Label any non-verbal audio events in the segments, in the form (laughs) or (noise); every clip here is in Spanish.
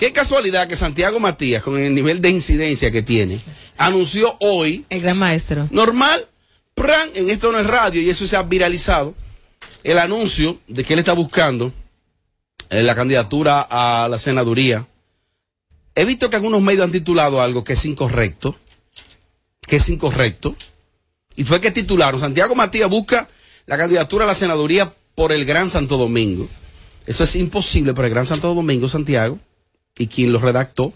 Qué casualidad que Santiago Matías, con el nivel de incidencia que tiene, anunció hoy. El gran maestro. Normal, pran, en esto no es radio y eso se ha viralizado. El anuncio de que él está buscando eh, la candidatura a la senaduría. He visto que algunos medios han titulado algo que es incorrecto. Que es incorrecto. Y fue que titularon, Santiago Matías busca la candidatura a la senaduría por el Gran Santo Domingo. Eso es imposible por el Gran Santo Domingo, Santiago y quien lo redactó,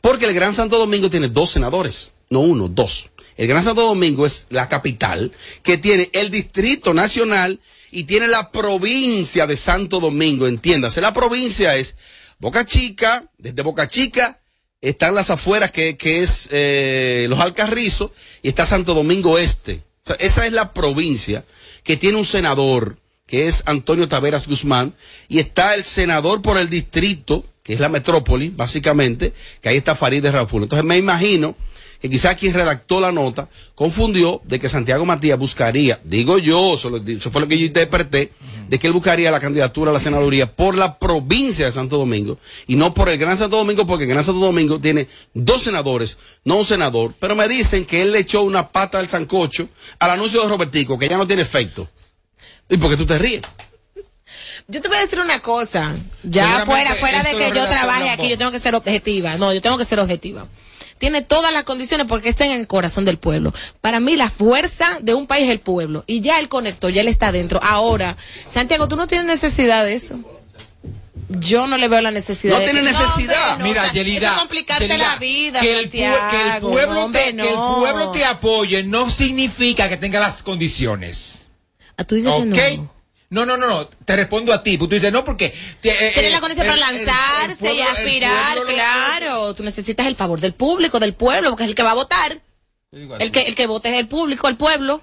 porque el Gran Santo Domingo tiene dos senadores, no uno, dos. El Gran Santo Domingo es la capital que tiene el Distrito Nacional y tiene la provincia de Santo Domingo, entiéndase. La provincia es Boca Chica, desde Boca Chica están las afueras que, es eh, los Alcarrizos y está Santo Domingo Este. esa es la provincia que tiene un senador, que es Antonio Taveras Guzmán, y está el senador por el distrito, que es la metrópoli, básicamente, que ahí está Farid de Raúl. Entonces me imagino que quizás quien redactó la nota confundió de que Santiago Matías buscaría, digo yo, eso, fue lo que yo interpreté, de que él buscaría la candidatura a la senaduría por la provincia de Santo Domingo y no por el Gran Santo Domingo, porque el Gran Santo Domingo tiene dos senadores, no un senador, pero me dicen que él le echó una pata al sancocho al anuncio de Robertico, que ya no tiene efecto. ¿Y por qué tú te ríes? Yo te voy a decir una cosa. Ya fuera, fuera de que yo trabaje aquí, yo tengo que ser objetiva. No, yo tengo que ser objetiva. Tiene todas las condiciones porque está en el corazón del pueblo. Para mí la fuerza de un país es el pueblo. Y ya el conector, ya él está dentro. Ahora, Santiago, tú no tienes necesidad de eso. Yo no le veo la necesidad. No tiene necesidad. Mira, Yelida. complicarte la vida. Que el, que el pueblo te, que el pueblo te apoye no significa que tenga las condiciones. ¿A ah, tú dices que no. No, no, no, no, te respondo a ti. Tú dices, no, porque... Eh, Tienes la condición para lanzarse y aspirar, claro. Tú necesitas el favor del público, del pueblo, porque es el que va a votar. El que, el que vote es el público, el pueblo.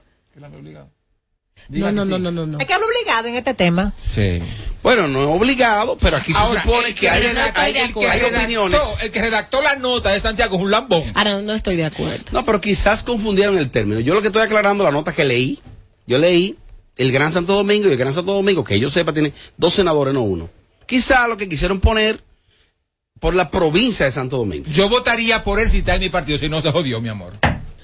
No, no, no, no, no, no. Hay que hablar obligado en este tema. Sí. Bueno, no es obligado, pero aquí se supone que, hay, opiniones. El que redactó la nota de Santiago es un lambón. Ahora no, no estoy de acuerdo. No, pero quizás confundieron el término. Yo lo que estoy aclarando la nota que leí, yo leí el Gran Santo Domingo y el Gran Santo Domingo, que yo sepa, tiene dos senadores, no uno. Quizá lo que quisieron poner por la provincia de Santo Domingo. Yo votaría por él si está en mi partido, si no se jodió, mi amor.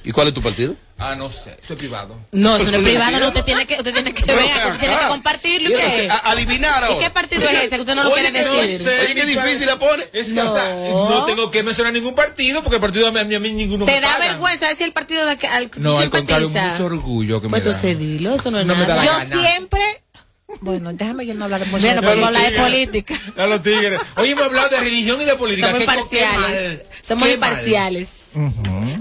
¿Y cuál es tu partido? Ah, no sé, soy privado. No, eso no es (laughs) privado, no, usted tiene que, usted tiene que ver, usted tiene que compartirlo. ¿Y qué? adivinar ahora. ¿Y qué partido es ese que usted no lo quiere decir? Oye, qué difícil la pone. no. no tengo que mencionar ningún partido porque el partido a mí, a mí ninguno ¿Te da vergüenza decir el partido de al No, al contrario, mucho orgullo que pues me da. Pues tú eso no es nada. Yo siempre bueno, déjame yo no hablar de mucho bueno, podemos hablar de política. A los tigres. Hoy hemos hablado de religión y de política. Somos imparciales. Somos imparciales.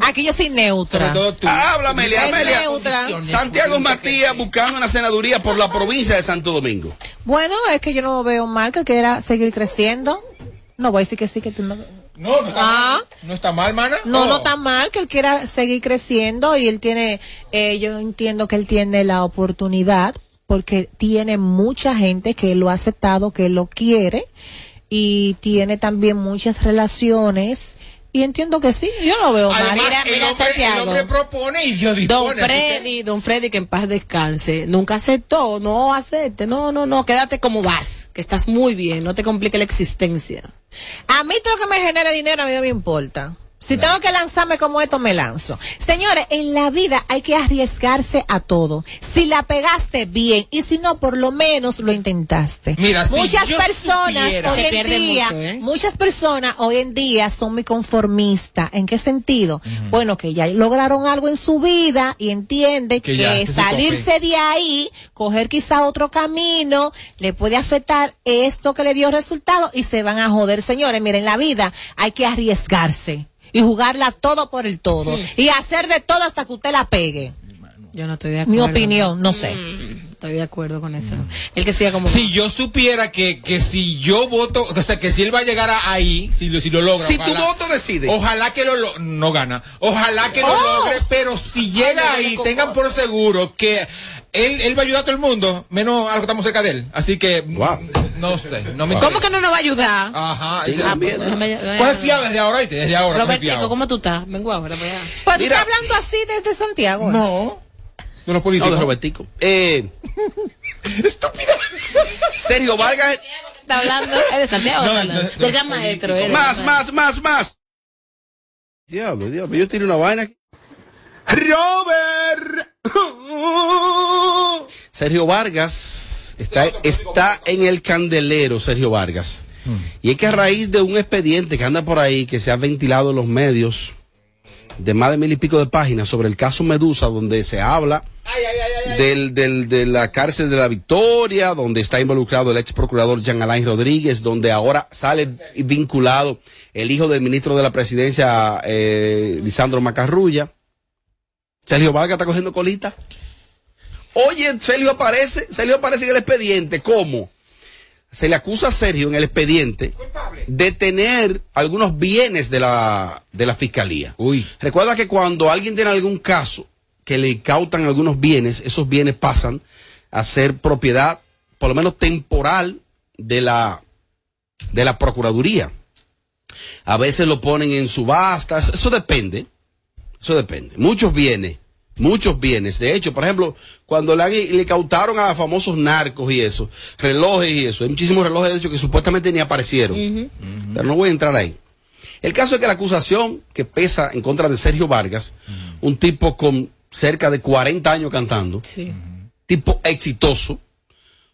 Aquí yo soy neutra. Habla, Amelia, Amelia. Santiago Matías buscando una senaduría por la provincia de Santo Domingo. Bueno, es que yo no veo mal que quiera seguir creciendo. No voy a decir que sí, que tú no. No, no está, ah. mal. no está mal, mana. No, no oh. está mal que él quiera seguir creciendo y él tiene, eh, yo entiendo que él tiene la oportunidad porque tiene mucha gente que lo ha aceptado, que lo quiere y tiene también muchas relaciones y entiendo que sí, yo lo veo mal. Mira, mira Santiago. propone y yo Don Freddy, don Freddy que en paz descanse, nunca aceptó, no acepte, no, no, no, quédate como vas, que estás muy bien, no te complique la existencia. A mí todo lo que me genera dinero a mí no me importa. Si tengo que lanzarme como esto, me lanzo. Señores, en la vida hay que arriesgarse a todo. Si la pegaste bien y si no, por lo menos lo intentaste. Mira, muchas personas hoy en día, ¿eh? muchas personas hoy en día son muy conformistas. ¿En qué sentido? Bueno, que ya lograron algo en su vida y entiende que, salirse de ahí, coger quizá otro camino, le puede afectar esto que le dio resultado y se van a joder. Señores, miren, en la vida hay que arriesgarse y jugarla todo por el todo y hacer de todo hasta que usted la pegue. Yo no estoy de acuerdo. Mi opinión, no sé. Mm, estoy de acuerdo con eso. El que sea como. Si yo supiera que, que si yo voto, o sea, que si él va a llegar ahí, si lo, si lo logra. Si tu voto decide. Ojalá que lo, lo no gana. Ojalá que lo oh. logre, pero si llega ahí, tengan por seguro que él, él va a ayudar a todo el mundo, menos a los que estamos cerca de él. Así que, no sé. No me ¿Cómo que no nos va a ayudar? Ajá. Sí, ah, pues, pues fiado desde ahora, ¿viste? Desde ahora. Robertico, ¿cómo tú estás? Vengo ahora, voy a... Pues estás hablando así desde Santiago. No. De los políticos. No, de Robertico. Eh, (laughs) Estúpida. Sergio Vargas. Está hablando. Es de Santiago. No, no, del gran maestro. Más, más, más, más. Diablo, diablo. Yo tiré una vaina. Robert. Sergio Vargas está, está en el candelero, Sergio Vargas. Y es que a raíz de un expediente que anda por ahí, que se ha ventilado en los medios, de más de mil y pico de páginas sobre el caso Medusa, donde se habla del, del, de la cárcel de la Victoria, donde está involucrado el ex procurador Jean Alain Rodríguez, donde ahora sale vinculado el hijo del ministro de la presidencia, eh, Lisandro Macarrulla. Sergio Vargas está cogiendo colita. Oye, Sergio aparece, Sergio aparece en el expediente. ¿Cómo? Se le acusa a Sergio en el expediente de tener algunos bienes de la, de la fiscalía. Uy. Recuerda que cuando alguien tiene algún caso que le cautan algunos bienes, esos bienes pasan a ser propiedad, por lo menos temporal, de la, de la Procuraduría. A veces lo ponen en subastas, eso depende. Eso depende. Muchos bienes, muchos bienes. De hecho, por ejemplo, cuando le, le cautaron a famosos narcos y eso, relojes y eso, hay muchísimos relojes de hecho que supuestamente ni aparecieron. Pero no voy a entrar ahí. El caso es que la acusación que pesa en contra de Sergio Vargas, un tipo con cerca de 40 años cantando, tipo exitoso,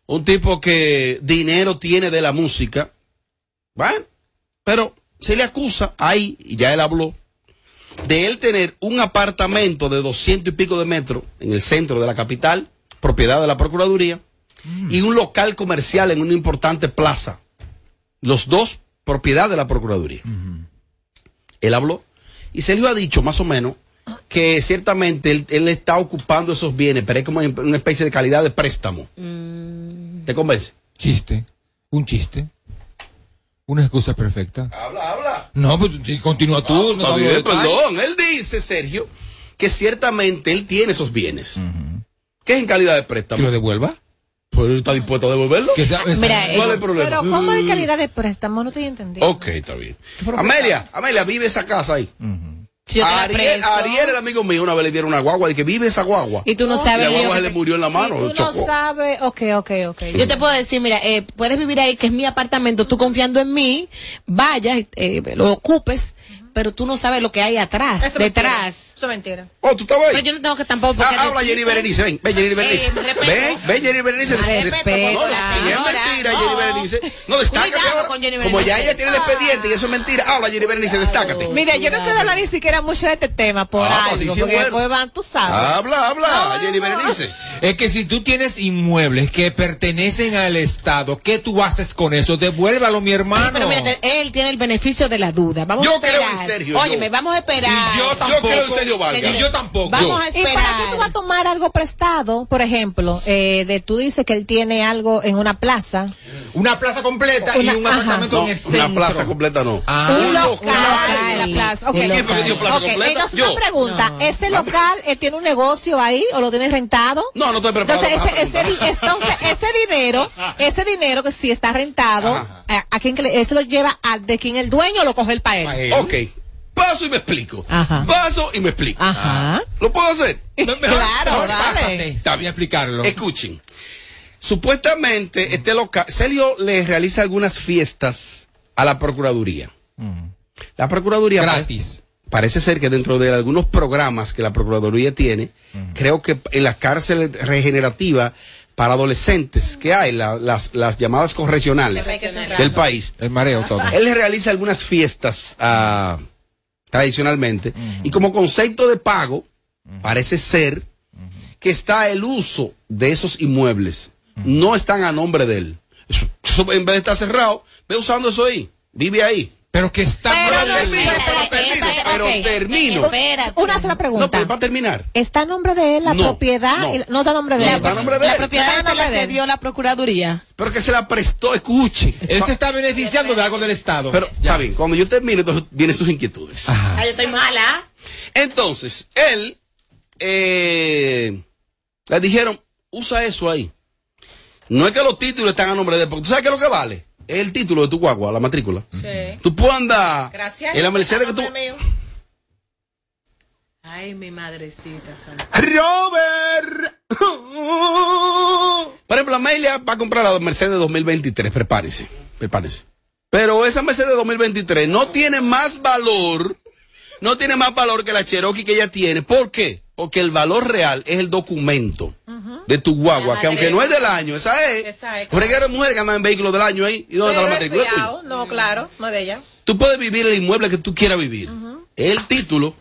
un tipo que dinero tiene de la música, bueno, pero se le acusa ahí, y ya él habló, de él tener un apartamento de doscientos y pico de metros en el centro de la capital, propiedad de la Procuraduría, y un local comercial en una importante plaza. Los dos, propiedad de la Procuraduría. Él habló y Sergio ha dicho más o menos que ciertamente él, está ocupando esos bienes, pero es como una especie de calidad de préstamo. ¿Te convence? Chiste. Un chiste. Una excusa perfecta. Habla, habla. No, pues continúa tú. no perdón. Él dice, Sergio, que ciertamente él tiene esos bienes. ¿Qué es en calidad de préstamo? ¿Que lo devuelva? Pues él está dispuesto a devolverlo. Mira, ¿Cuál es el problema? Pero ¿cómo de calidad de préstamo? No estoy entendiendo. Ok, está bien. Amelia, Amelia, vive esa casa ahí. Ariel, Ariel, el amigo mío, una vez le dieron una guagua y que vive esa guagua. Y tú no sabes. Y la guagua se le murió en la mano. Y tú no sabes. Ok, ok, ok. Yo te puedo decir, mira, eh, puedes vivir ahí, que es mi apartamento, tú confiando en mí, vayas, eh, lo ocupes pero tú no sabes lo que hay atrás, Eso detrás. Eso es mentira. Oh, tú estabas ahí. Pero yo no tengo que tampoco. Ah, habla Jenny Berenice, ven, ven Jenny Berenice. Eh, ven, ven Jenny Berenice. Respeta, no, si es mentira, no. Jenny Berenice. No, destácate Cuidado ahora. con Jenny Como ya ella tiene el expediente y eso es mentira, habla Jenny Berenice, destácate. Mira, yo no puedo hablar ni siquiera mucho de este tema por Ah, pues algo, sí, sí, porque bueno. después van, tú sabes. Habla, habla, No, Jenny no. Berenice. Es que si tú tienes inmuebles que pertenecen al Estado, ¿qué tú haces con eso? Devuélvalo, mi hermano. Sí, pero mira, él tiene el beneficio de la duda. Vamos Yo a esperar. Sergio, Óyeme, yo. vamos a esperar. Y yo tampoco. creo en Sergio Vargas. Y yo tampoco. Vamos a ¿Y esperar. para qué tú vas a tomar algo prestado? Por ejemplo, eh, de tú dices que él tiene algo en una plaza. Una plaza completa Una- y un ajá. apartamento No, en el centro. una plaza completa no. Ah. un local local. en la plaza. Ok, Un ¿Quién fue que dio plaza completa? entonces Yo. una pregunta, No. ¿ese local eh, tiene un negocio ahí o lo tiene rentado? No, no estoy preparado. Entonces ese, ese, entonces, ese dinero, (laughs) ese dinero que si está rentado, Ajá. eh, ¿a quién que le- ese lo lleva a de quién el dueño o lo coge el para él? Pa' él. Ok, paso y me explico. Ajá. Paso y me explico. Ajá. ¿Lo puedo hacer? (laughs) Claro, mejor dale. Está bien. a explicarlo. Escuchen. Supuestamente este local, Celio le realiza algunas fiestas a la Procuraduría. La Procuraduría Gratis. Parece, parece ser que dentro de algunos programas que la Procuraduría tiene, creo que en las cárceles regenerativas para adolescentes que hay, la- las, las llamadas correccionales del país, El mareo todo. él le realiza algunas fiestas ah, tradicionalmente y como concepto de pago parece ser que está el uso de esos inmuebles. No están a nombre de él. En vez de estar cerrado ve usando eso ahí vive ahí Pero que está Pero mal no, termino, espérate, pero termino, espérate, pero ok. termino. Espérate. Una sola no pregunta. pero para terminar ¿Está a nombre de él la No, propiedad? no. No está a nombre de No, él. está a nombre de La él. propiedad se la cedió la Procuraduría. pero que se la prestó escuchen Él se está beneficiando de algo del Estado. pero está bien cuando yo termine entonces vienen sus inquietudes Ajá. Ay, yo estoy mala. Entonces, él eh, le dijeron, usa eso ahí. No es que los títulos están a nombre de él, porque tú sabes qué es lo que vale. Es el título de tu guagua, la matrícula. Sí. Tú puedes andar Gracias. en la Mercedes que tú... Mío. Ay, mi madrecita. Robert. Por ejemplo, Amelia va a comprar la Mercedes 2023. Prepárese, prepárese. Pero esa Mercedes 2023 no tiene más valor, no tiene más valor que la Cherokee que ella tiene. ¿Por qué? Porque el valor real es el documento de tu guagua, que aunque no es del año, esa es. Esa es. Mujeres que andan en vehículos del año ahí. ¿Y dónde está la matrícula? No, claro, no de ella. Tú puedes vivir el inmueble que tú quieras vivir. El título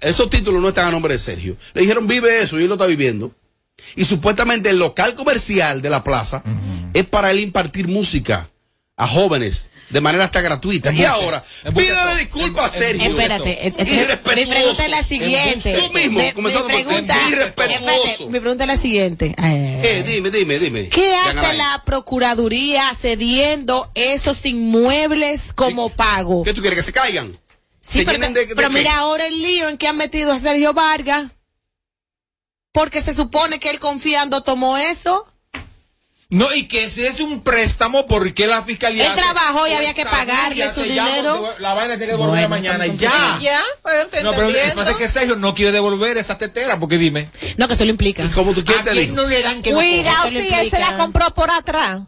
esos títulos no están a nombre de Sergio. Le dijeron, vive eso, y él lo está viviendo. Y supuestamente el local comercial de la plaza es para él impartir música a jóvenes de manera hasta gratuita. y ahora, pídele disculpas a Sergio. Espérate, mi pregunta es la siguiente. Tú mismo, comenzando mi pregunta, irrespetuoso. mi pregunta es la siguiente. Eh, dime, dime, dime. ¿Qué hace la Procuraduría cediendo esos inmuebles como pago? ¿Qué tú quieres, que se caigan? Sí, pero, mira ahora el lío en que han metido a Sergio Vargas. Porque se supone que él confiando tomó eso. No, y que ese es un préstamo porque la fiscalía. Él trabajó y había que pagarle su dinero. la vaina tiene que devolver mañana y ya. Ya, pues, No, pero lo que pasa es que Sergio no quiere devolver esa tetera, porque dime. No, que eso lo implica. ¿Y cómo tú quieres ¿A quién no le dan que Cuidado si él se la compró por atrás.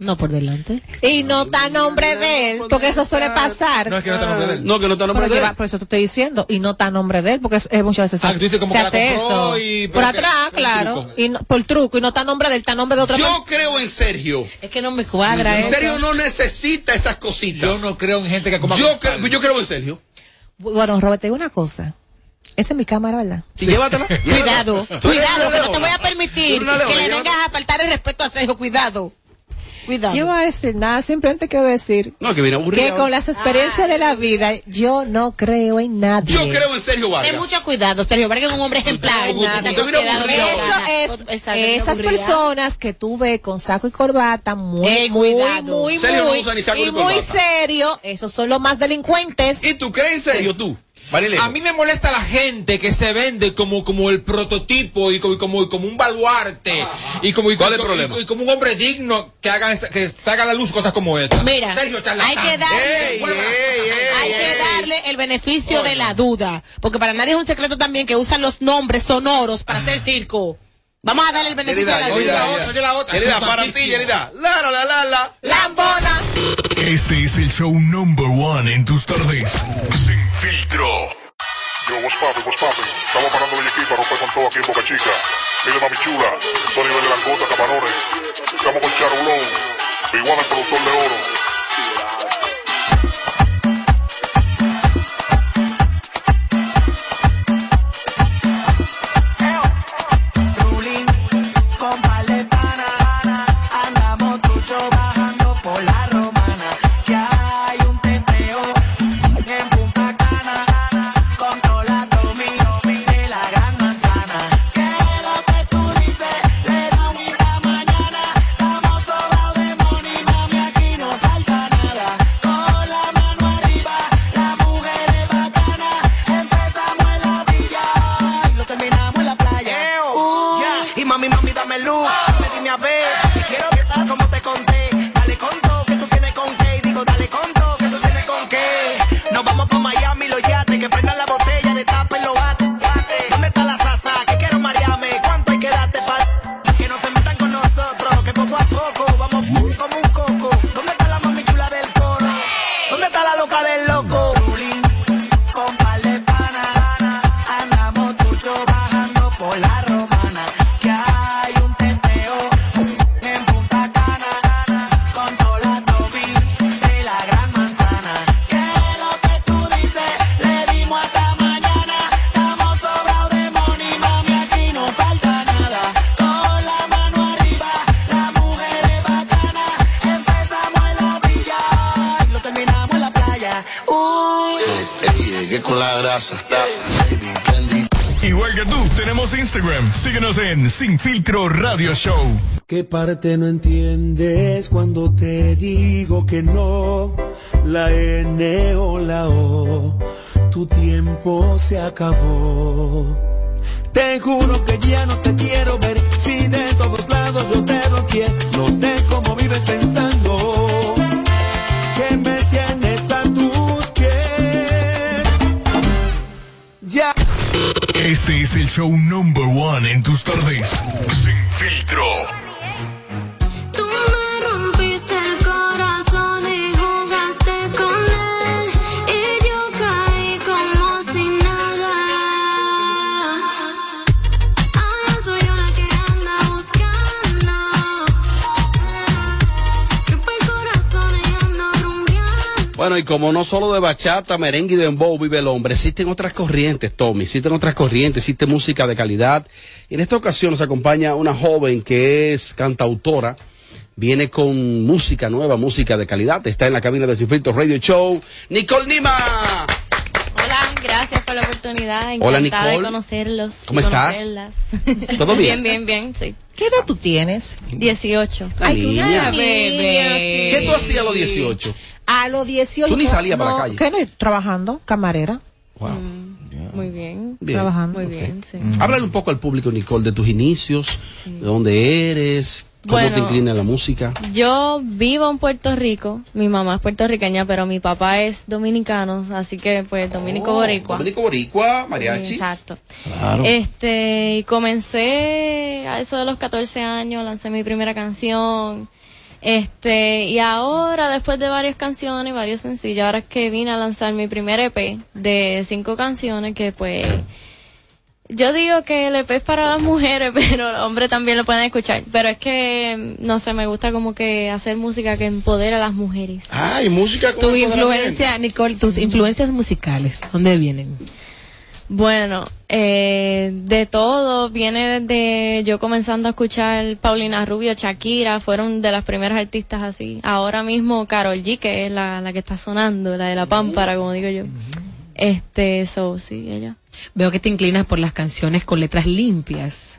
No por delante. Y no está nombre de él, porque eso suele pasar. No es que no está nombre de él. No, que no está nombre de él. Por eso te estoy diciendo. Y no está nombre de él, porque es, muchas veces ah, se, como se hace eso. por atrás, claro. Y no, por truco. Y no está nombre de él, está nombre de otra persona. Yo creo en Sergio. Es que no me cuadra eso. Sergio no necesita esas cositas. Yo no creo en gente que coma. Yo, creo, yo creo en Sergio. Bueno, Robert, te digo una cosa. Esa es mi cámara, ¿verdad? Sí. Llévatela. (laughs) Cuidado, cuidado, que no te voy a permitir que le vengas a faltar el respeto a Sergio. Cuidado. Cuidado. Yo voy a decir nada, simplemente quiero decir no, que, con las experiencias de la vida yo no creo en nadie. Yo creo en Sergio Vargas. Ten mucho cuidado, Sergio Vargas es un hombre ejemplar. Eso es esas personas que tuve con saco y corbata muy, muy, muy, muy, muy serio, esos son los más delincuentes. ¿Y tú crees en serio tú? A mí me molesta la gente que se vende como, como el prototipo y como, como, como un baluarte y como, y, ¿Cuál es el problema? Y, como un hombre digno que haga que salga a la luz cosas como esas. Mira, hay que darle, hay que darle el beneficio de la duda, porque para nadie es un secreto también que usan los nombres sonoros para hacer circo. Vamos a darle el beneficio de la duda. la otra, para ti, Yerida. La, la, la, la, la. Lambona. Este es el show number one en tus tardes. Sin filtro. Yo, what's poppin', what's poppin'? Estamos parando el equipo para romper con todo aquí en Boca Chica. Mire, mami chula. Nivel de langota, camarones. Estamos con Charulón. Igual el productor de oro. En Sin Filtro Radio Show. ¿Qué parte no entiendes cuando te digo que no? La N o la O, tu tiempo se acabó. Te juro que ya no te quiero ver, si de todos lados yo te quiero No sé cómo vives pensando Este es el show number one en tus tardes. Sin filtro. Bueno, y como no solo de bachata, merengue y dembow vive el hombre, existen otras corrientes, Tommy, existen otras corrientes, existe música de calidad. Y en esta ocasión nos acompaña una joven que es cantautora, viene con música nueva, música de calidad, está en la cabina de Sinfiltro Radio Show, Nicole Nima. Hola, gracias por la oportunidad. Encantada Hola, Nicole. de conocerlos. ¿Cómo estás? ¿Todo bien? (laughs) Bien, bien, bien, sí. ¿Qué edad tú tienes? 18. La niña. bebé. ¿Qué tú hacías a los 18? A los 18. Tú ni salías para la calle. ¿Qué no? Trabajando, camarera, Wow. Muy bien. Bien. trabajando. Muy bien, sí. Háblale un poco al público, Nicole, de tus inicios, de dónde eres, cómo Bueno. te inclina la música. Yo vivo en Puerto Rico. Mi mamá es puertorriqueña, pero mi papá es dominicano. Así que, pues, dominico boricua. Oh, Dominico Boricua, mariachi. Exacto. Claro. Este, y comencé a eso de los 14 años, lancé mi primera canción. Este, y ahora, después de varias canciones, varios sencillos, ahora es que vine a lanzar mi primer EP de cinco canciones que pues, yo digo que el EP es para las mujeres, (laughs) pero los hombres también lo pueden escuchar. Pero es que, no sé, me gusta como que hacer música que empodera a las mujeres. Ay, música con Tu influencia, Nicole, tus influencias musicales, ¿dónde vienen? Bueno, eh, de todo, viene desde yo comenzando a escuchar Paulina Rubio, Shakira, fueron de las primeras artistas así. Ahora mismo Carol G, que es la, la que está sonando, la de la pámpara, como digo yo. Este, so, sí, ella. Veo que te inclinas por las canciones con letras limpias,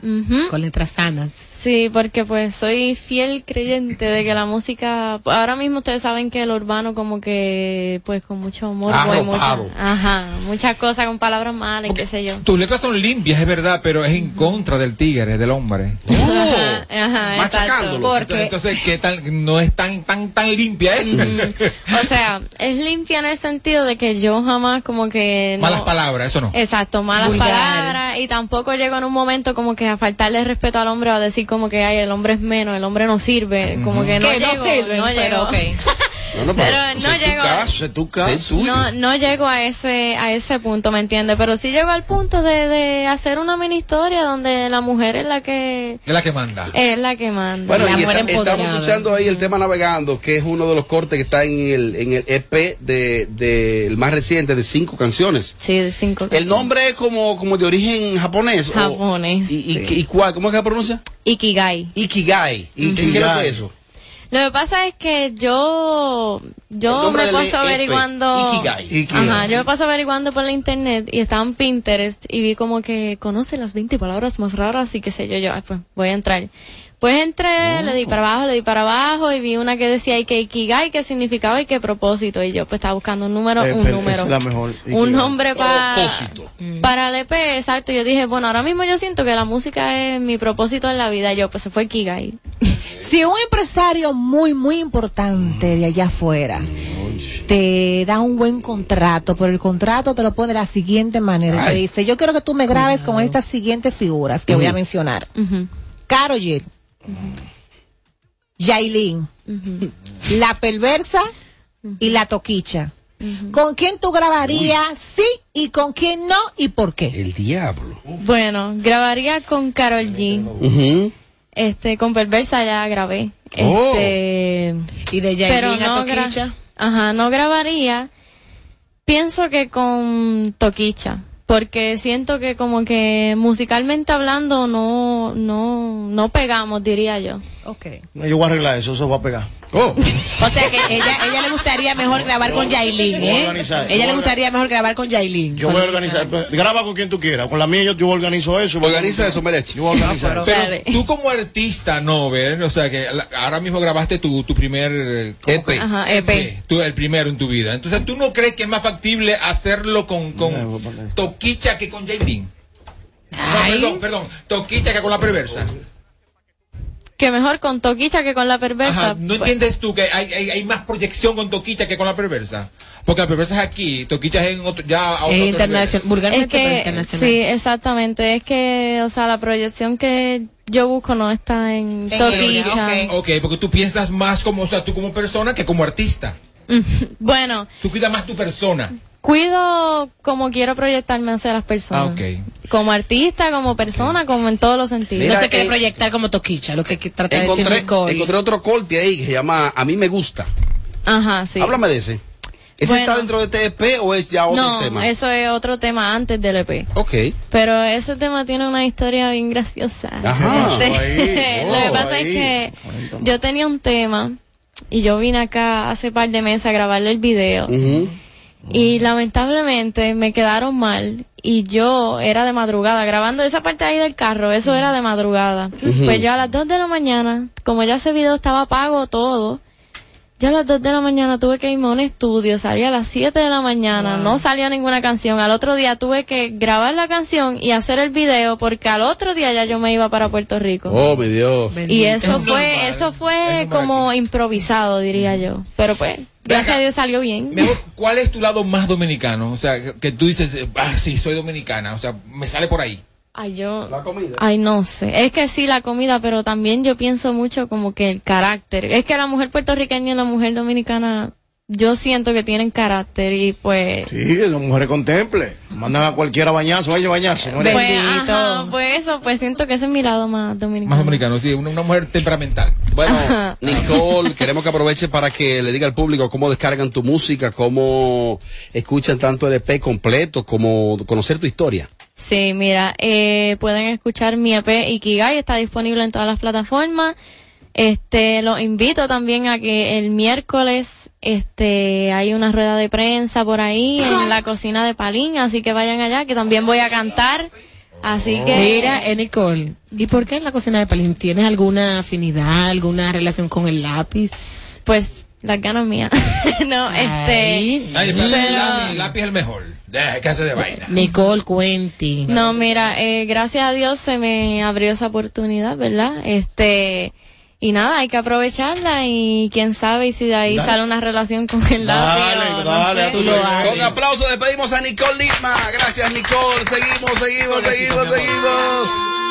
con letras sanas. Sí, porque pues soy fiel creyente de que la música, ahora mismo ustedes saben que el urbano como que, pues con mucho amor, Arropado. ajá, muchas cosas con palabras malas qué sé yo. Tus letras son limpias, es verdad, pero es en contra del tigre, del hombre. (laughs) Ajá, ajá, machacándolo. Porque Entonces, ¿qué tal? No es tan, tan, tan limpia, ¿eh? O sea, es limpia en el sentido de que yo jamás como que... no- Malas palabras, eso no. Exacto, malas Vulgar. palabras y tampoco llego en un momento como que a faltarle respeto al hombre o a decir como que ay el hombre es menos, el hombre no sirve, como que no Que no llego, sirven, no pero llego. (laughs) No, no, Pero no llego, caso, tu caso. no, no llego a ese, a ese punto, ¿me entiendes? Pero sí llego al punto de, de hacer una mini historia donde la mujer es la que, Es la que manda. es la que manda. Bueno, La y mujer está- estamos escuchando ahí el tema Navegando, que es uno de los cortes que está en el, en el EP de, de- el más reciente de cinco canciones. Sí, de cinco. El nombre es como, como de origen japonés. Japonés, ¿Y, y, sí. y cuál? ¿Cómo es que se pronuncia? Ikigai. Ikigai. ¿Y qué- es eso? Lo que pasa es que yo, yo me paso EP, averiguando. Ikigai. Ikigai. Ajá, yo me paso averiguando por la internet y estaba en Pinterest y vi como que conoce las 20 palabras más raras y qué sé yo, yo, ay, pues voy a entrar. Pues entré, le di para abajo, le di para abajo y vi una que decía y que Ikigai, qué significaba y qué propósito. Y yo pues estaba buscando un número, Eh, un pero número. es la mejor, Ikigai. Un nombre para, Propósito. para el EP, exacto. Yo dije, bueno, ahora mismo yo siento que la música es mi propósito en la vida. Y yo pues se fue Ikigai. (laughs) Si un empresario muy, muy importante de allá afuera te da un buen contrato, pero el contrato te lo pone de la siguiente manera. Te dice, yo quiero que tú me grabes con estas siguientes figuras que voy a mencionar. Karol G, Yailin, La Perversa y La Toquicha. ¿Con quién tú grabarías sí y con quién no y por qué? El diablo. Bueno, grabaría con Carol G. Ujú. Este, con Perversa ya grabé. Oh. Este, Y de Yailin pero no Toquicha. Ajá, no grabaría. Pienso que con Toquicha, porque siento que como que musicalmente hablando no no no pegamos, diría yo. Ok. Yo voy a arreglar eso, eso va a pegar. Oh. O sea que ella, ella le gustaría mejor grabar con Yailin, ¿eh? Ella le gustaría mejor grabar con Yailin. Yo voy a organizar, pues, graba con quien tú quieras. Con la mía yo, yo organizo eso. Organiza eso, Merechi. Yo voy a organizar. Pero tú como artista, no, ¿ves? O sea, que la- ahora mismo grabaste tu, tu primer... eh, ¿cómo EP. que? Ajá, EP. Tú, el primero en tu vida. Entonces, ¿tú no crees que es más factible hacerlo con, con Toquicha que con Jaylin? No, Ay. perdón, perdón. Toquicha que con la perversa. Que mejor con Toquicha que con la perversa. Ajá, ¿No entiendes tú que hay, hay, hay, más proyección con Toquicha que con la perversa? Porque la perversa es aquí, Toquicha es en otro, ya a otro, es internacional, vulgarmente es internacional. Sí, exactamente. Es que, o sea, la proyección que yo busco no está en, Toquicha. ok, porque tú piensas más como, o sea, tú como persona que como artista. (laughs) bueno. Tú cuidas más tu persona. Cuido como quiero proyectarme hacia las personas. Ah, okay. Como artista, como persona, como en todos los sentidos. no se quiere eh, proyectar como toquicha, lo que trata de decir Encontré otro corte ahí que se llama A mí me gusta. Ajá, sí. Háblame de ese. ¿Ese está dentro de este EP o es ya otro tema? No, eso es otro tema antes del EP. Ok. Pero ese tema tiene una historia bien graciosa. Ajá. (laughs) (laughs) lo que pasa es que yo tenía un tema y yo vine acá hace par de meses a grabarle el video. Y lamentablemente me quedaron mal y yo era de madrugada grabando esa parte ahí del carro, eso era de madrugada. Pues yo a las 2 de la mañana, como ya ese video estaba pago todo, yo a las 2 de la mañana tuve que irme a un estudio, salía a las 7 de la mañana, no salía ninguna canción. Al otro día tuve que grabar la canción y hacer el video porque al otro día ya yo me iba para Puerto Rico. Oh, mi Dios. Y eso fue, eso fue como improvisado, diría yo. Pero pues, gracias a Dios salió bien. ¿Cuál es tu lado más dominicano? O sea, que tú dices, ah, sí, soy dominicana. O sea, me sale por ahí. Ay, yo. La comida. Ay, no sé. Es que sí, la comida, pero también yo pienso mucho como que el carácter. Es que la mujer puertorriqueña y la mujer dominicana, yo siento que tienen carácter y pues. Sí, son mujeres contemple. Mandan a cualquiera bañazo, vaya bañarse. ¿no? Pues, pues eso, pues siento que ese es mi lado más dominicano. Más dominicano, sí, una, mujer temperamental. Bueno, Nicole, queremos que aproveche para que le diga al público cómo descargan tu música, cómo escuchan tanto el EP completo, como conocer tu historia. Sí, mira, eh, pueden escuchar mi EP Ikigai, está disponible en todas las plataformas. Este, los invito también a que el miércoles, este, hay una rueda de prensa por ahí en la cocina de Palín, así que vayan allá, que también voy a cantar. Así que. Mira, eh, Nicole, ¿y por qué en la cocina de Palín? ¿Tienes alguna afinidad, alguna relación con el lápiz? Pues, las ganas mías. (laughs) no, este. Ay, pero, el lápiz es el mejor de vaina. Nicole Cuenti. No, mira, eh, gracias a Dios se me abrió esa oportunidad, ¿verdad? Este, y nada, hay que aprovecharla y quién sabe y si de ahí sale una relación con el dale, dale, Con aplauso despedimos a Nicole Lima. Gracias, Nicole. Seguimos, seguimos, seguimos, seguimos.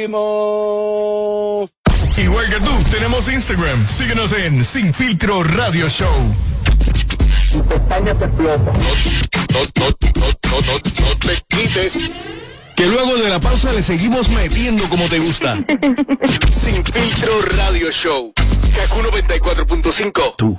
Seguimos. Igual que tú, tenemos Instagram. Síguenos en Sin Filtro Radio Show. Tu pestaña te explota. No, no, no, no, te quites. Que luego de la pausa le seguimos metiendo como te gusta. (laughs) Sin Filtro Radio Show. Kaku 94.5. Tú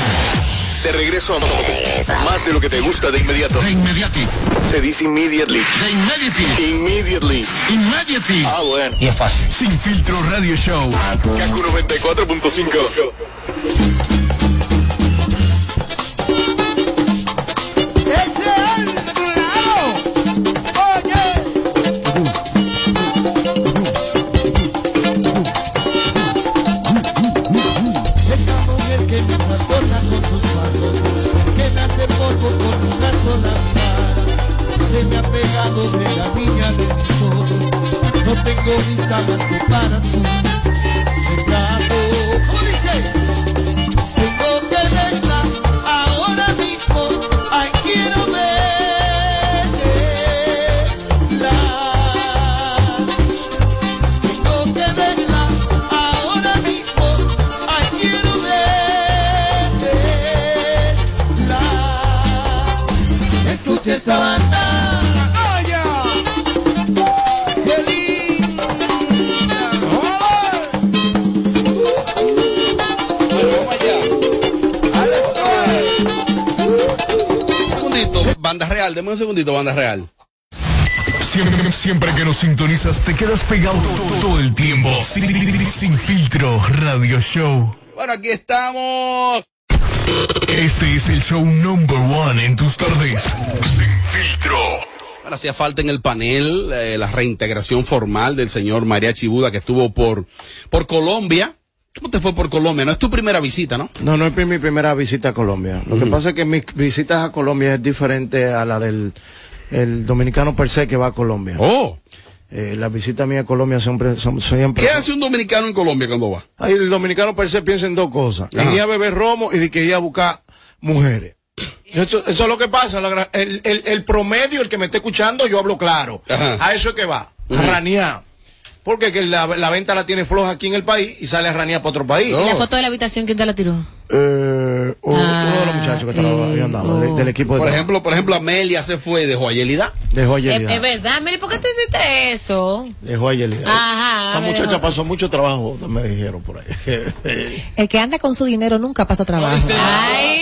De regreso a más de lo que te gusta de inmediato. De inmediati. Se dice immediately. De inmediati. Immediately. Immediately. Ah, bueno. Y es fácil. Sin filtro radio show. Kaku 94.5. tengo vista más deme un segundito, banda real. Siempre, siempre que nos sintonizas te quedas pegado todo, todo el tiempo. Sin, sin filtro radio show. Bueno, aquí estamos. Este es el show number one en tus tardes. Sin filtro. Ahora hacía falta en el panel eh, la reintegración formal del señor María Chibuda que estuvo por, por Colombia. ¿Cómo te fue por Colombia? No es tu primera visita, ¿no? No, no es mi primera visita a Colombia. Lo que pasa es que mis visitas a Colombia es diferente a la del el dominicano per se que va a Colombia. Oh. Eh, las visitas mías a Colombia siempre son siempre. ¿Qué hace un dominicano en Colombia cuando va? Ahí el dominicano per se piensa en dos cosas. Ajá. En ir a beber romo y de que ir a buscar mujeres. Eso, eso es lo que pasa. la el, el, el promedio, el que me esté escuchando, yo hablo claro. Ajá. A eso es que va. A ranear. Porque que la, la venta la tiene floja aquí en el país y sale a ranear para otro país. ¿Y la foto de la habitación quién te la tiró? Eh, uno uno de los muchachos que estaba ahí andaba, del, del equipo de Por trabajo. ejemplo, por ejemplo, Amelia se fue de Joyelida. Dejó a Es, Yelida. es verdad, Meli, ¿por qué tú hiciste eso? Dejó a Yelida. Ajá, Esa muchacha dejó. pasó mucho trabajo, me dijeron por ahí. (laughs) El que anda con su dinero nunca pasa trabajo. Se notó-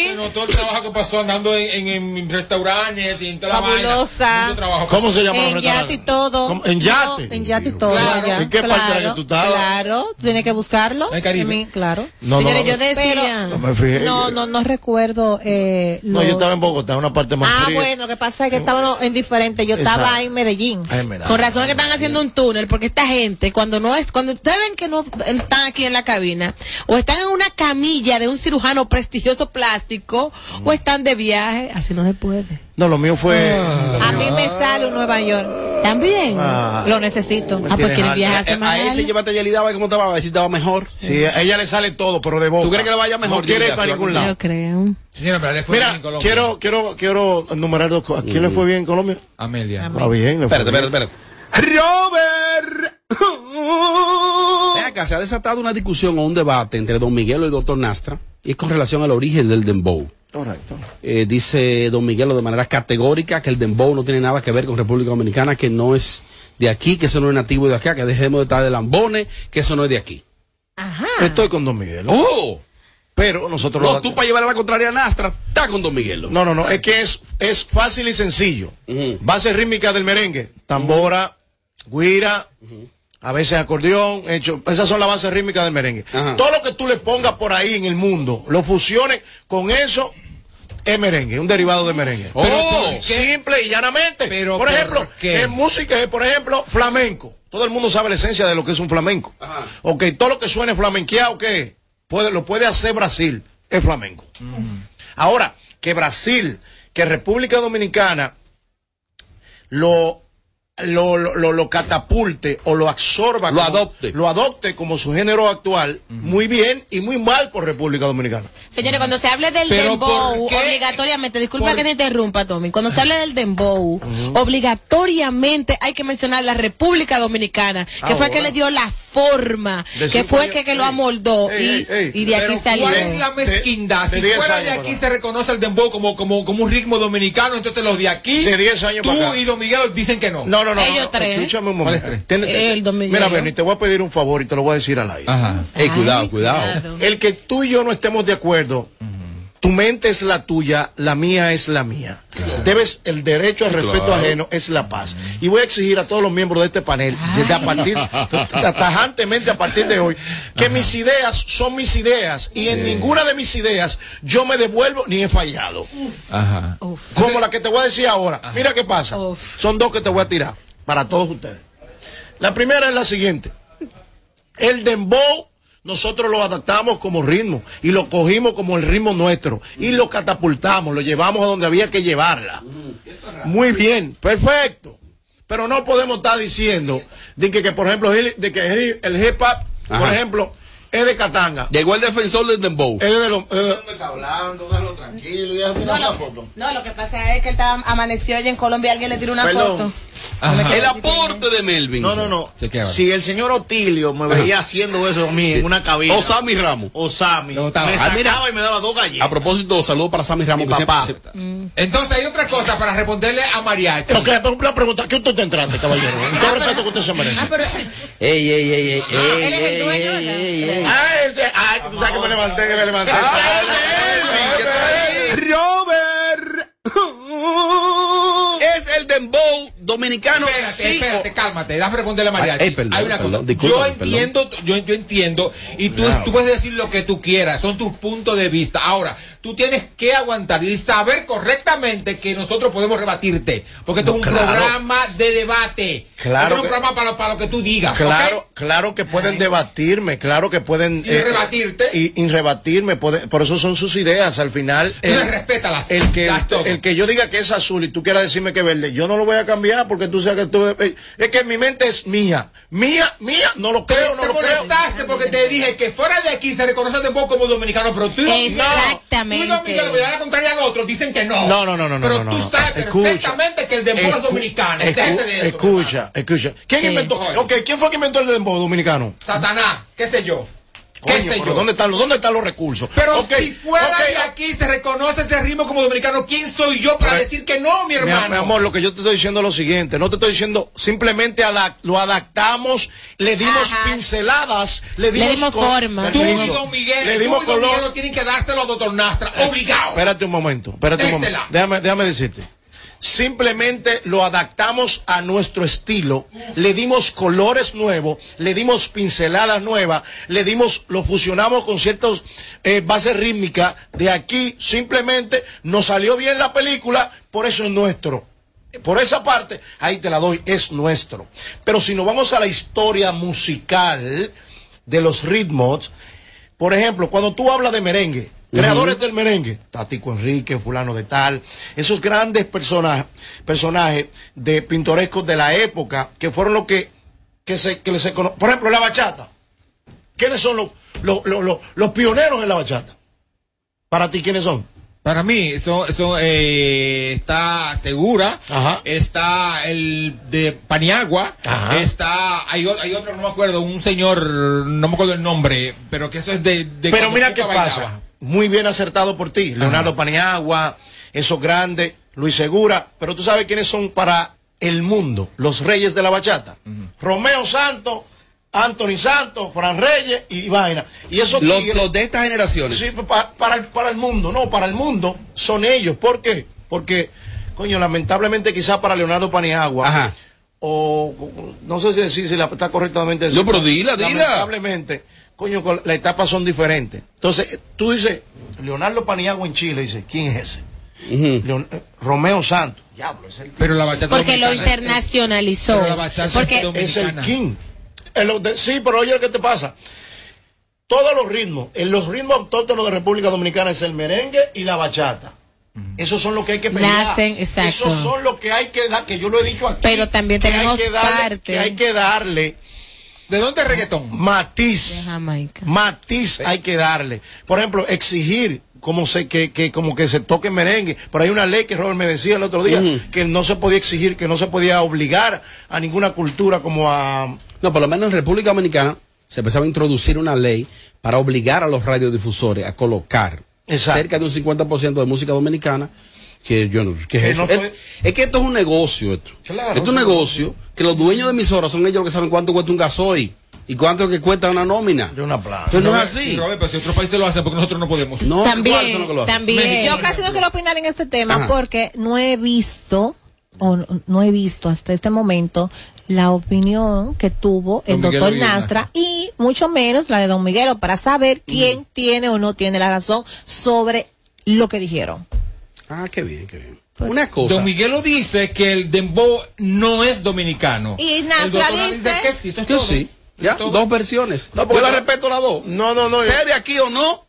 se notó el trabajo que pasó andando en, en, en restaurantes y en toda la vaina. Fabulosa. Trabajo ¿Cómo se llama En yate y todo. ¿Cómo? ¿En yate? No, en yate y todo. Claro. ya. ¿En qué parte era que tú estabas? Claro, tú tienes que buscarlo. En Caribe. En mi- claro. No, Señores, no, yo decía. no me fijé. No, no, no recuerdo. Eh, No, yo estaba en Bogotá, una parte más Ah, fría. bueno, lo que pasa es que estábamos en diferente. Yo Exacto. estaba en Medellín. Ay. Con razón que están haciendo un túnel, porque esta gente, cuando no es, cuando ustedes ven que no están aquí en la cabina, o están en una camilla de un cirujano prestigioso plástico, o están de viaje, así no se puede. No, lo mío fue. A mí me sale un Nueva York. También. Ah. lo necesito. Ah, pues quiere viajar a A ese llévate Yelida, a ver cómo estaba, a ver si estaba mejor. Sí, a ella le sale todo, pero de boca. ¿Tú crees que le vaya mejor? No quiere para ningún lado. Yo creo. Señora, pero le fue Mira, bien en Colombia. quiero, quiero, quiero enumerar dos cosas. ¿A quién le fue bien en Colombia? Amelia. Ah, bien. le fue Espérate, bien. espérate, espérate. Robert. Ven acá, se ha desatado una discusión o un debate entre Don Miguelo y Doctor Nastra y es con relación al origen del dembow. Correcto. Eh, dice Don Miguelo de manera categórica que el dembow no tiene nada que ver con República Dominicana, que no es de aquí, que eso no es nativo de acá, que dejemos de estar de lambones, que eso no es de aquí. Estoy con Don Miguel. ¡Oh! Pero nosotros No, lo- tú para llevar a la contraria a Nastra, está con Don Miguelo. No, no, no, es que es, es fácil y sencillo. Base rítmica del merengue, tambora, guira, a veces acordeón, hecho, esas son las bases rítmicas del merengue. Ajá. Todo lo que tú le pongas por ahí en el mundo, lo fusiones con eso, es merengue, un derivado de merengue. Oh. Pero simple y llanamente. Pero por ¿por ejemplo, qué? en música, es, por ejemplo, flamenco. Todo el mundo sabe la esencia de lo que es un flamenco. Ajá. Ok, todo lo que suene flamenqueado, ¿qué? Puede, lo puede hacer Brasil, es flamenco. Ahora, que Brasil, que República Dominicana lo, lo, lo, lo- lo catapulte o lo absorba, Lo como- adopte. lo adopte como su género actual, muy bien y muy mal por República Dominicana. Señores, cuando se hable del Pero dembow, obligatoriamente, disculpa Por- que te interrumpa, Tommy, cuando se hable del dembow, obligatoriamente hay que mencionar la República Dominicana, que Ah, fue que le dio la forma, De que fue años. que, que lo amoldó ey, y, ey, ey. y de aquí Pero salió. ¿Cuál es la mezquindad? De- si 10 fuera de aquí se reconoce el dembow como, como, como un ritmo dominicano, entonces los de aquí, De 10 años tú y Don Miguel dicen que no. No, no, no. Ellos no, tres. Escúchame un ¿Cuáles momento. tres? Ten- ten- Miguel. Mira, Bernie, te voy a pedir un favor y te lo voy a decir al aire. Ajá. Ey, cuidado, Ay, cuidado. El que tú y yo no estemos de acuerdo, tu mente es la tuya, la mía es la mía. Debes, el derecho al respeto claro. ajeno es la paz. Y voy a exigir a todos los miembros de este panel, desde a partir, tajantemente a partir de hoy, que mis ideas son mis ideas y en ninguna de mis ideas yo me devuelvo ni he fallado. Ajá. Como la que te voy a decir ahora. Mira qué pasa. Uf. Son dos que te voy a tirar para todos ustedes. La primera es la siguiente. El dembow nosotros lo adaptamos como ritmo y lo cogimos como el ritmo nuestro y lo catapultamos, lo llevamos a donde había que llevarla. Muy bien, perfecto. Pero no podemos estar diciendo de que, que, por ejemplo, el- de que el hip hop, por Ajá. ejemplo, es de Katanga. Llegó el defensor del dembow. Es de los, eh, está hablando, déjalo tranquilo, ya tiene una foto. No, lo que pasa es que él estaba, amaneció allá en Colombia, alguien le tiró una Perdón. foto. Ajá. El aporte de Melvin. No, no, no. Si el señor Otilio me veía haciendo eso a mí en una cabina. O Sammy Ramos. O Sammy. Me Ah, sacaba mira. y me daba dos galletas. A propósito, saludos para Sammy Ramos. Mi que papá. siempre- siempre- Entonces hay otra cosa para responderle a Mariachi. Ok, una pregunta, ¿qué usted te entraste, caballero? Con todo respeto que usted se merece. Ah, pero Ey, ey, ey, ey, ey, él es el ey, dueño, ey, ¿no? ey, ey. Ah, ese, ay, que tú sabes que me levanté, que me levanté. Robert. Es el dembow dominicano. Espérate, sí espérate, cálmate, déjame responderle a Mariachi. Ay, perdón, Hay una perdón, cosa. discúlpame, yo entiendo, yo, yo entiendo, y tú, tú puedes decir lo que tú quieras, son tus puntos de vista. Ahora, tú tienes que aguantar y saber correctamente que nosotros podemos rebatirte, porque esto es un claro. programa de debate. Claro Esto es un programa para, para lo que tú digas. Claro, claro que pueden debatirme, claro que pueden... Y rebatirte. Y, y rebatirme, puede- por eso son sus ideas, al final... Entonces, respétalas. El que, todo. el que yo diga que es azul y tú quieras decirme que es verde, yo no lo voy a cambiar porque tú sabes que tú... eh, Es que mi mente es mía. Mía, mía, no lo creo, no te lo creo. molestaste porque te dije que fuera de aquí se reconoce de poco como dominicano, pero tú Exactamente. No, tú dan a contraria al otro, dicen que no. No, no, no, no, no, Pero no, tú no. sabes Escucha. perfectamente que el dembow es dominicano. escu- Déjese de eso, escucha, escucha. ¿Quién Sí. inventó? Ok, ¿quién fue que inventó el dembow dominicano? Satanás, qué sé yo. ¿Qué Coño, sé pero yo? ¿dónde están, los, ¿Dónde están los recursos? Pero si fuera ok, de aquí se reconoce ese ritmo como dominicano, ¿quién soy yo para Pero- decir que no, mi Mi, hermano? mi amor, lo que yo te estoy diciendo es lo siguiente. No te estoy diciendo, simplemente lo adaptamos, le dimos Ajá. pinceladas, le dimos, dimos col- forma. Tú y. Don Miguel, le tú dimos y Don Miguel color. no tienen que dárselo a Doctor Nastra, obligado. Espérate un momento, espérate un momento. Déjame decirte. Simplemente lo adaptamos a nuestro estilo, le dimos colores nuevos, le dimos pinceladas nuevas, le dimos, lo fusionamos con ciertas eh, bases rítmicas de aquí, simplemente nos salió bien la película, por eso es nuestro. Por esa parte, ahí te la doy, es nuestro. Pero si nos vamos a la historia musical de los ritmos, por ejemplo, cuando tú hablas de merengue, Creadores del merengue, Tatico Enrique, fulano de tal, esos grandes personajes, personajes de pintorescos de la época que fueron los que, que se, que se Por ejemplo, la bachata. ¿Quiénes son los, los, los- los pioneros en la bachata? Para ti, ¿quiénes son? Para mí, eso, eso eh, está segura. Ajá. Está el de Paniagua. Ajá. Está, hay, hay otro, no me acuerdo, un señor, no me acuerdo el nombre, pero que eso es de. de Pero mira qué bailaba. pasa. Muy bien acertado por ti. Leonardo Paniagua, esos grandes, Luis Segura. Pero tú sabes quiénes son para el mundo los reyes de la bachata. Romeo Santos, Anthony Santos, Fran Reyes y vaina. Y esos Los, tigres- los de estas generaciones. Sí, pa- para, el- para el mundo, no, para el mundo son ellos. ¿Por qué? Porque, coño, lamentablemente quizás para Leonardo Paniagua, Ajá. o no sé si decir si la está correctamente decir, No, pero dila, dila. Lamentablemente, coño, las etapas son diferentes. Entonces, tú dices, Leonardo Paniagua en Chile, dice, ¿quién es ese? Leon- eh, Romeo Santos. Diablo, es el Pero la bachata Porque lo internacionalizó. Pero la bachata Porque es es el king. Lo de- sí, pero oye, ¿qué te pasa? Todos los ritmos, en los ritmos autóctonos de República Dominicana es el merengue y la bachata. Esos son los que hay que pelear. Nacen, exacto. Esos son los que hay que dar, que yo lo he dicho aquí. Pero también que hay tenemos que darle- parte. Que hay que darle ¿De dónde es reggaetón? matiz. de Jamaica. Matiz hay que darle. Por ejemplo, exigir como se que, que como que se toque merengue, pero hay una ley que Robert me decía el otro día que no se podía exigir, que no se podía obligar a ninguna cultura como a No, por lo menos en República Dominicana se empezaba a introducir una ley para obligar a los radiodifusores a colocar Exacto. cerca de un 50% de música dominicana. Que yo no, ¿qué es, Que no Es- es que esto es un negocio. Esto, Claro, esto es un negocio que los dueños de emisoras son ellos los que saben cuánto cuesta un gasoil y cuánto es que cuesta una nómina. de una plaza. Eso no es Sí, así. Robert, pero si otros países lo hacen, porque nosotros no podemos. No, ¿cuáles son los También, que también. Yo casi no quiero opinar en este tema Ajá. porque no he visto o no, no he visto hasta este momento la opinión que tuvo el Don doctor. Nastra y mucho menos la de don Miguelo para saber quién tiene o no tiene la razón sobre lo que dijeron. Ah, qué bien, qué bien. Una cosa. Don Miguelo dice que el dembow no es dominicano. Y El Nastra doctor dice que sí, es Que todo. sí. Ya, todo. dos versiones. No, yo la respeto las dos. No, no, no. Sea de aquí o no.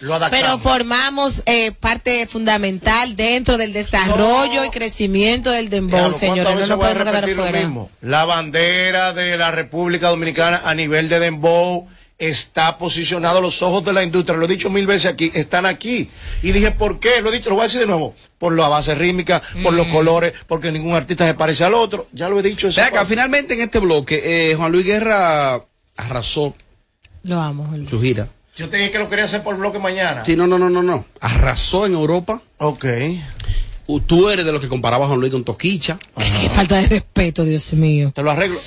Lo adaptamos. Pero formamos eh, parte fundamental dentro del desarrollo No. y crecimiento del dembow, señores. ¿cuántas No nos a podemos quedar fuera. mismo? La bandera de la República Dominicana a nivel de Dembow está posicionado, los ojos de la industria, lo he dicho mil veces aquí, están aquí. Y dije, ¿por qué? Lo he dicho, lo voy a decir de nuevo. Por la base rítmica, por Mm. los colores, porque ningún artista se parece al otro. Ya lo he dicho. acá, finalmente en este bloque, eh, Juan Luis Guerra arrasó Lo amo, Juan Luis. su gira. Yo te dije que lo quería hacer por bloque mañana. Sí, no, no, no, no, no. Arrasó en Europa. Ok. Tú eres de los que comparaba a Juan Luis con Toquicha. Qué falta de respeto, Dios mío. Te lo arreglo.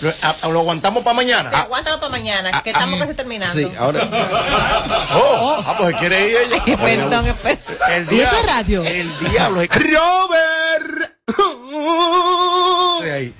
Lo, a- lo aguantamos para mañana. Aguántalo para mañana, que estamos casi terminando. Sí, ahora. (laughs) Oh, ah, pues quiere ir ella. (laughs) Perdón, espera. El ¿Y esto diablo. es radio? El diablo. ¡Robert! De ahí.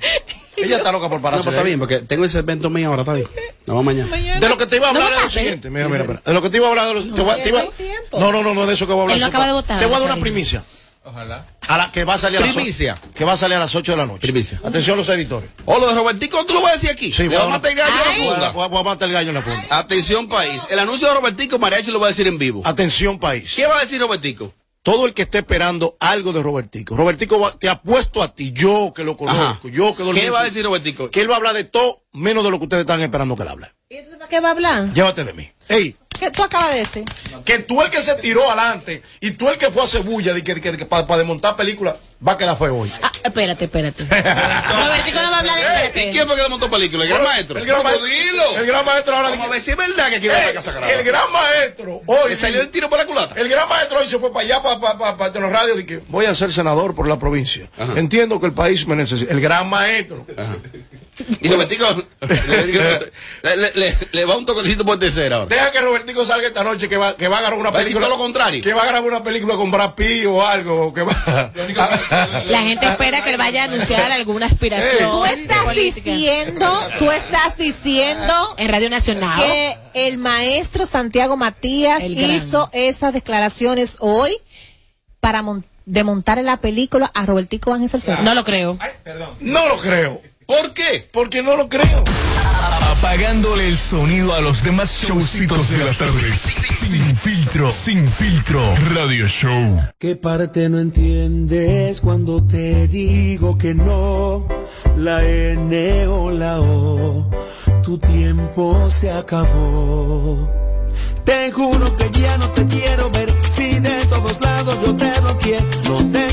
Ella está loca por No, pararse. pero está bien, porque tengo ese evento mío ahora, está bien. Nos vemos mañana. De lo que te iba a hablar No es lo siguiente. Mira, mira, mira. De lo que te iba a hablar. De lo, te voy a- te iba- no, no, no, no, de eso que voy a hablar. Él lo acaba de votar, Te voy a dar una primicia. Ojalá. A la que va a salir a las Primicia. Que va a salir a las 8 de la noche. Primicia. Atención los editores. O lo de Robertico, ¿tú lo vas a decir aquí? Sí, voy a vamos a matar el gallo en la funda. voy a- voy a matar el gallo en la funda. Atención, país. El anuncio de Robertico, Mariachi lo va a decir en vivo. Atención, país. ¿Qué va a decir Robertico? Todo el que esté esperando algo de Robertico. Robertico va- te apuesto a ti, yo que lo conozco, Ajá. yo que ¿Qué va a decir Robertico? Que él va a hablar de todo menos de lo que ustedes están esperando que él hable. ¿Y entonces para qué va a hablar? Llévate de mí. Ey, ¿Qué tú acabas de decir? que tú el que se tiró adelante y tú el que fue a Cebulla de que, de que- de que para desmontar películas va a quedar feo hoy. Ah, espérate, espérate. (laughs) Robertico no va a hablar de ¿Y quién fue que desmontó película? ¿El gran maestro? El gran, ma- ¿Cómo dilo? el gran maestro ahora Vamos a ver si es verdad que aquí va a la casa grande. el gran maestro hoy ¿Le salió el tiro por la culata? el gran maestro hoy se fue para allá para, para, para, para los radios y que voy a ser senador por la provincia Ajá. entiendo que el país me necesita el gran maestro Y Robertico le, le- le- le va un toquecito por tercera ahora. deja que Robertico salga esta noche que va, que va a agarrar una Va película todo lo contrario. que va a agarrar una película con Brad Pitt o algo que va La gente espera que él vaya a anunciar alguna aspiración. Tú estás diciendo, tú estás diciendo En Radio Nacional. que el maestro Santiago Matías hizo esas declaraciones hoy para mon- desmontar en la película a Robertico Ángel Salcedo. No lo creo. Ay, perdón. no lo creo ¿Por qué? porque no lo creo apagándole el sonido a los demás showcitos de las tardes. Sin filtro, sin filtro, radio show. ¿Qué parte no entiendes cuando te digo que no? La N o la O, tu tiempo se acabó. Te juro que ya no te quiero ver, si de todos lados yo te quiero. No sé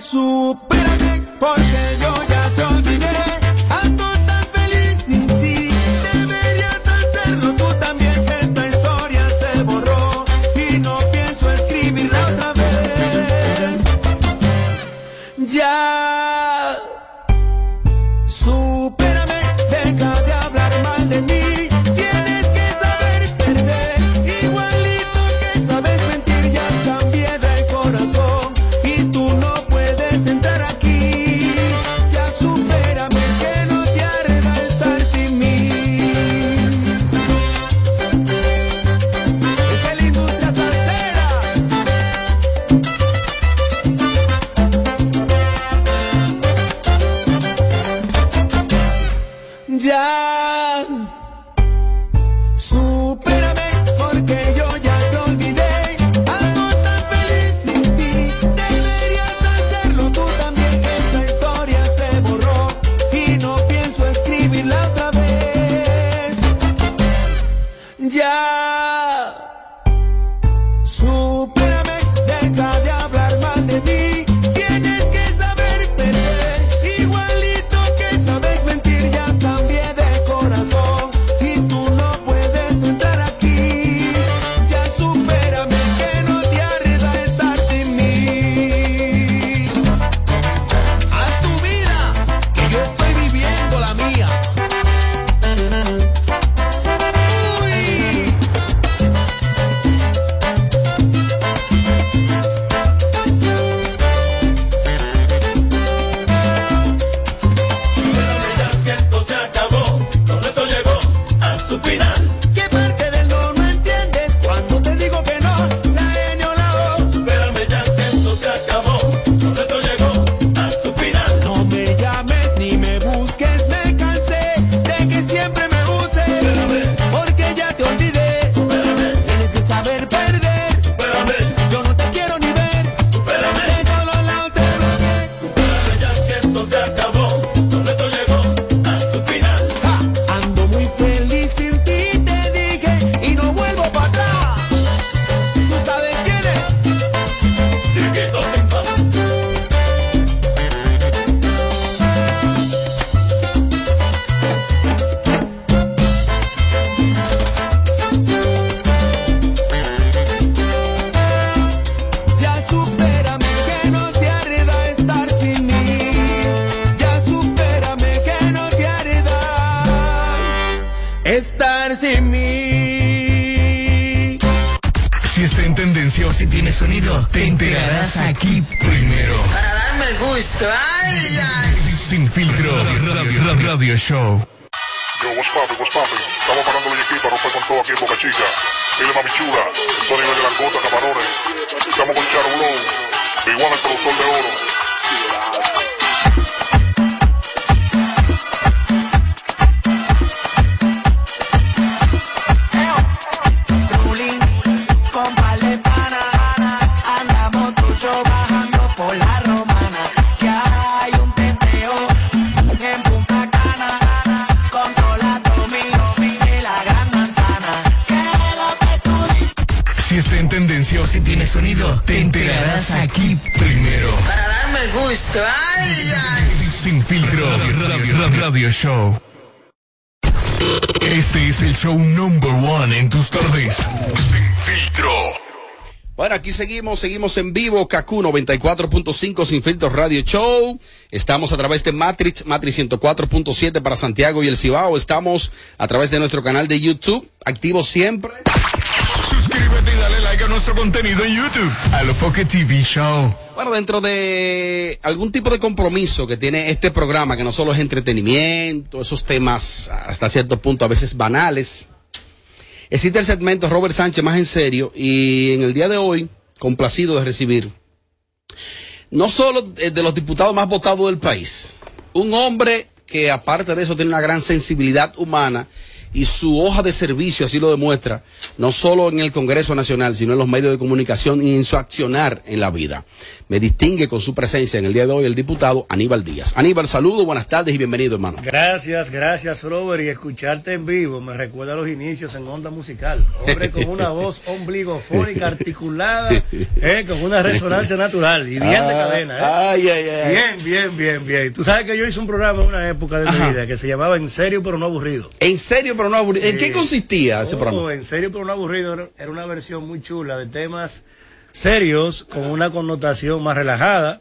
supérame porque mí. Si está en tendencia o si tiene sonido, te enterarás aquí primero. Para darme gusto. Ay, ay. Sin filtro, radio, radio show. Yo, what's poppin', what's poppin'? Estamos parando el equipo, rompe con todo aquí en Boca Chica. Dile mami chula, Tony de Langota, camarones. Estamos con Charo Blow, igual el productor de oro. Aquí primero. Para darme gusto. Ay, ay. Sin filtro, radio, radio show. Este es el show number one en tus tardes. Sin filtro. Bueno, aquí seguimos, seguimos en vivo, Kaku 94.5 Sin Filtros Radio Show. Estamos a través de Matrix, Matrix 104.7 para Santiago y el Cibao. Estamos a través de nuestro canal de YouTube, activo siempre. Y dale like a nuestro contenido en YouTube. A lo Foque TV Show. Bueno, dentro de algún tipo de compromiso que tiene este programa, que no solo es entretenimiento, esos temas hasta cierto punto a veces banales, existe el segmento Robert Sánchez más en serio y en el día de hoy, complacido de recibir no solo de los diputados más votados del país, un hombre que aparte de eso tiene una gran sensibilidad humana y su hoja de servicio así lo demuestra, no solo en el Congreso Nacional, sino en los medios de comunicación y en su accionar en la vida. Me distingue con su presencia en el día de hoy el diputado Aníbal Díaz. Aníbal, saludo, buenas tardes y bienvenido, hermano. Gracias, gracias, Robert, y escucharte en vivo me recuerda a los inicios en onda musical. Hombre con una (laughs) voz ombligofónica, articulada, eh, con una resonancia natural y bien de ah, cadena. ¿eh? Ay, ay, ay. Bien, bien, bien, bien. Tú sabes que yo hice un programa en una época de mi vida que se llamaba En serio pero no aburrido. En serio pero no aburrido. ¿En qué consistía ese Oh, programa? En serio pero no aburrido era una versión muy chula de temas serios con una connotación más relajada.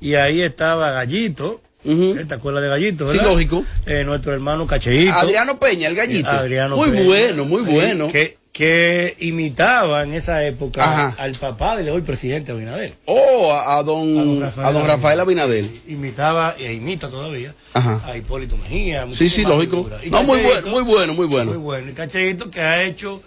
Y ahí estaba Gallito. ¿eh? ¿Te acuerdas de Gallito? Sí, lógico. Eh, nuestro hermano Cacheito. Adriano Peña, el gallito. Adriano muy Peña. bueno, muy bueno. Que, que imitaba en esa época Ajá. al papá del hoy presidente Abinader. Oh, a, a don, a don Rafael Abinadel. Imitaba e imita todavía Ajá. a Hipólito Mejía. Sí, sí, lógico. No, muy bueno, muy bueno, muy bueno. Muy bueno. Y Cacheito que ha hecho,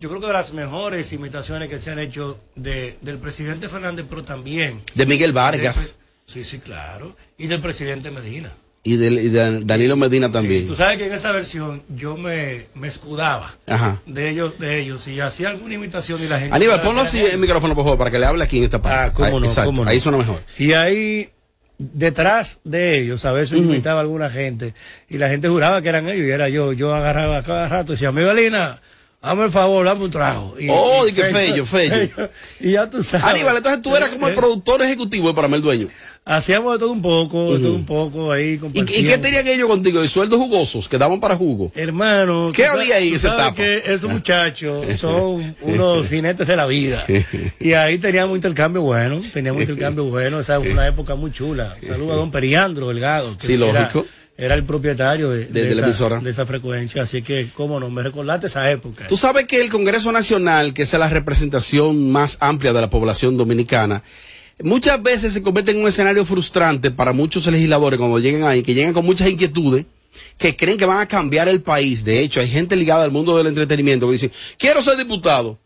yo creo que de las mejores imitaciones que se han hecho de, del presidente Fernández, pero también. De Miguel Vargas. sí, sí, claro. Y del presidente Medina. Y de, y de Danilo Medina también. Tú sabes que en esa versión yo me, me escudaba Ajá. de ellos, de ellos, y hacía alguna imitación y la gente. Aníbal, ponlo así el micrófono, por favor, para que le hable aquí en esta parte. Ah, cómo Ahí- no, exacto, cómo no. Ahí suena mejor. Y ahí, detrás de ellos, a veces imitaba a alguna gente, y la gente juraba que eran ellos, y era yo. Yo agarraba cada rato y decía, Miguelina, hazme el favor, dame un trago. Y, Oh, y di que (laughs) fello, fello. (laughs) Y ya tú sabes. Aníbal, entonces tú eras como el productor ejecutivo de Paramel Dueño. Hacíamos de todo un poco, de todo un poco ahí. ¿Y, y qué tenían ellos contigo? ¿De sueldos jugosos que daban para jugo? Hermano, ¿Qué había ahí esa etapa? que esos muchachos (laughs) son unos jinetes de la vida. (laughs) Y ahí teníamos intercambio bueno, teníamos intercambio bueno. Esa fue una época muy chula. Saludos a don Periandro Delgado. que Sí, era- lógico. Era el propietario de, De- de la esa, emisora. de esa frecuencia. Así que, cómo no, me recordaste esa época. Tú sabes que el Congreso Nacional, que es la representación más amplia de la población dominicana, muchas veces se convierte en un escenario frustrante para muchos legisladores cuando llegan ahí, que llegan con muchas inquietudes, que creen que van a cambiar el país. De hecho, hay gente ligada al mundo del entretenimiento que dicen, quiero ser diputado.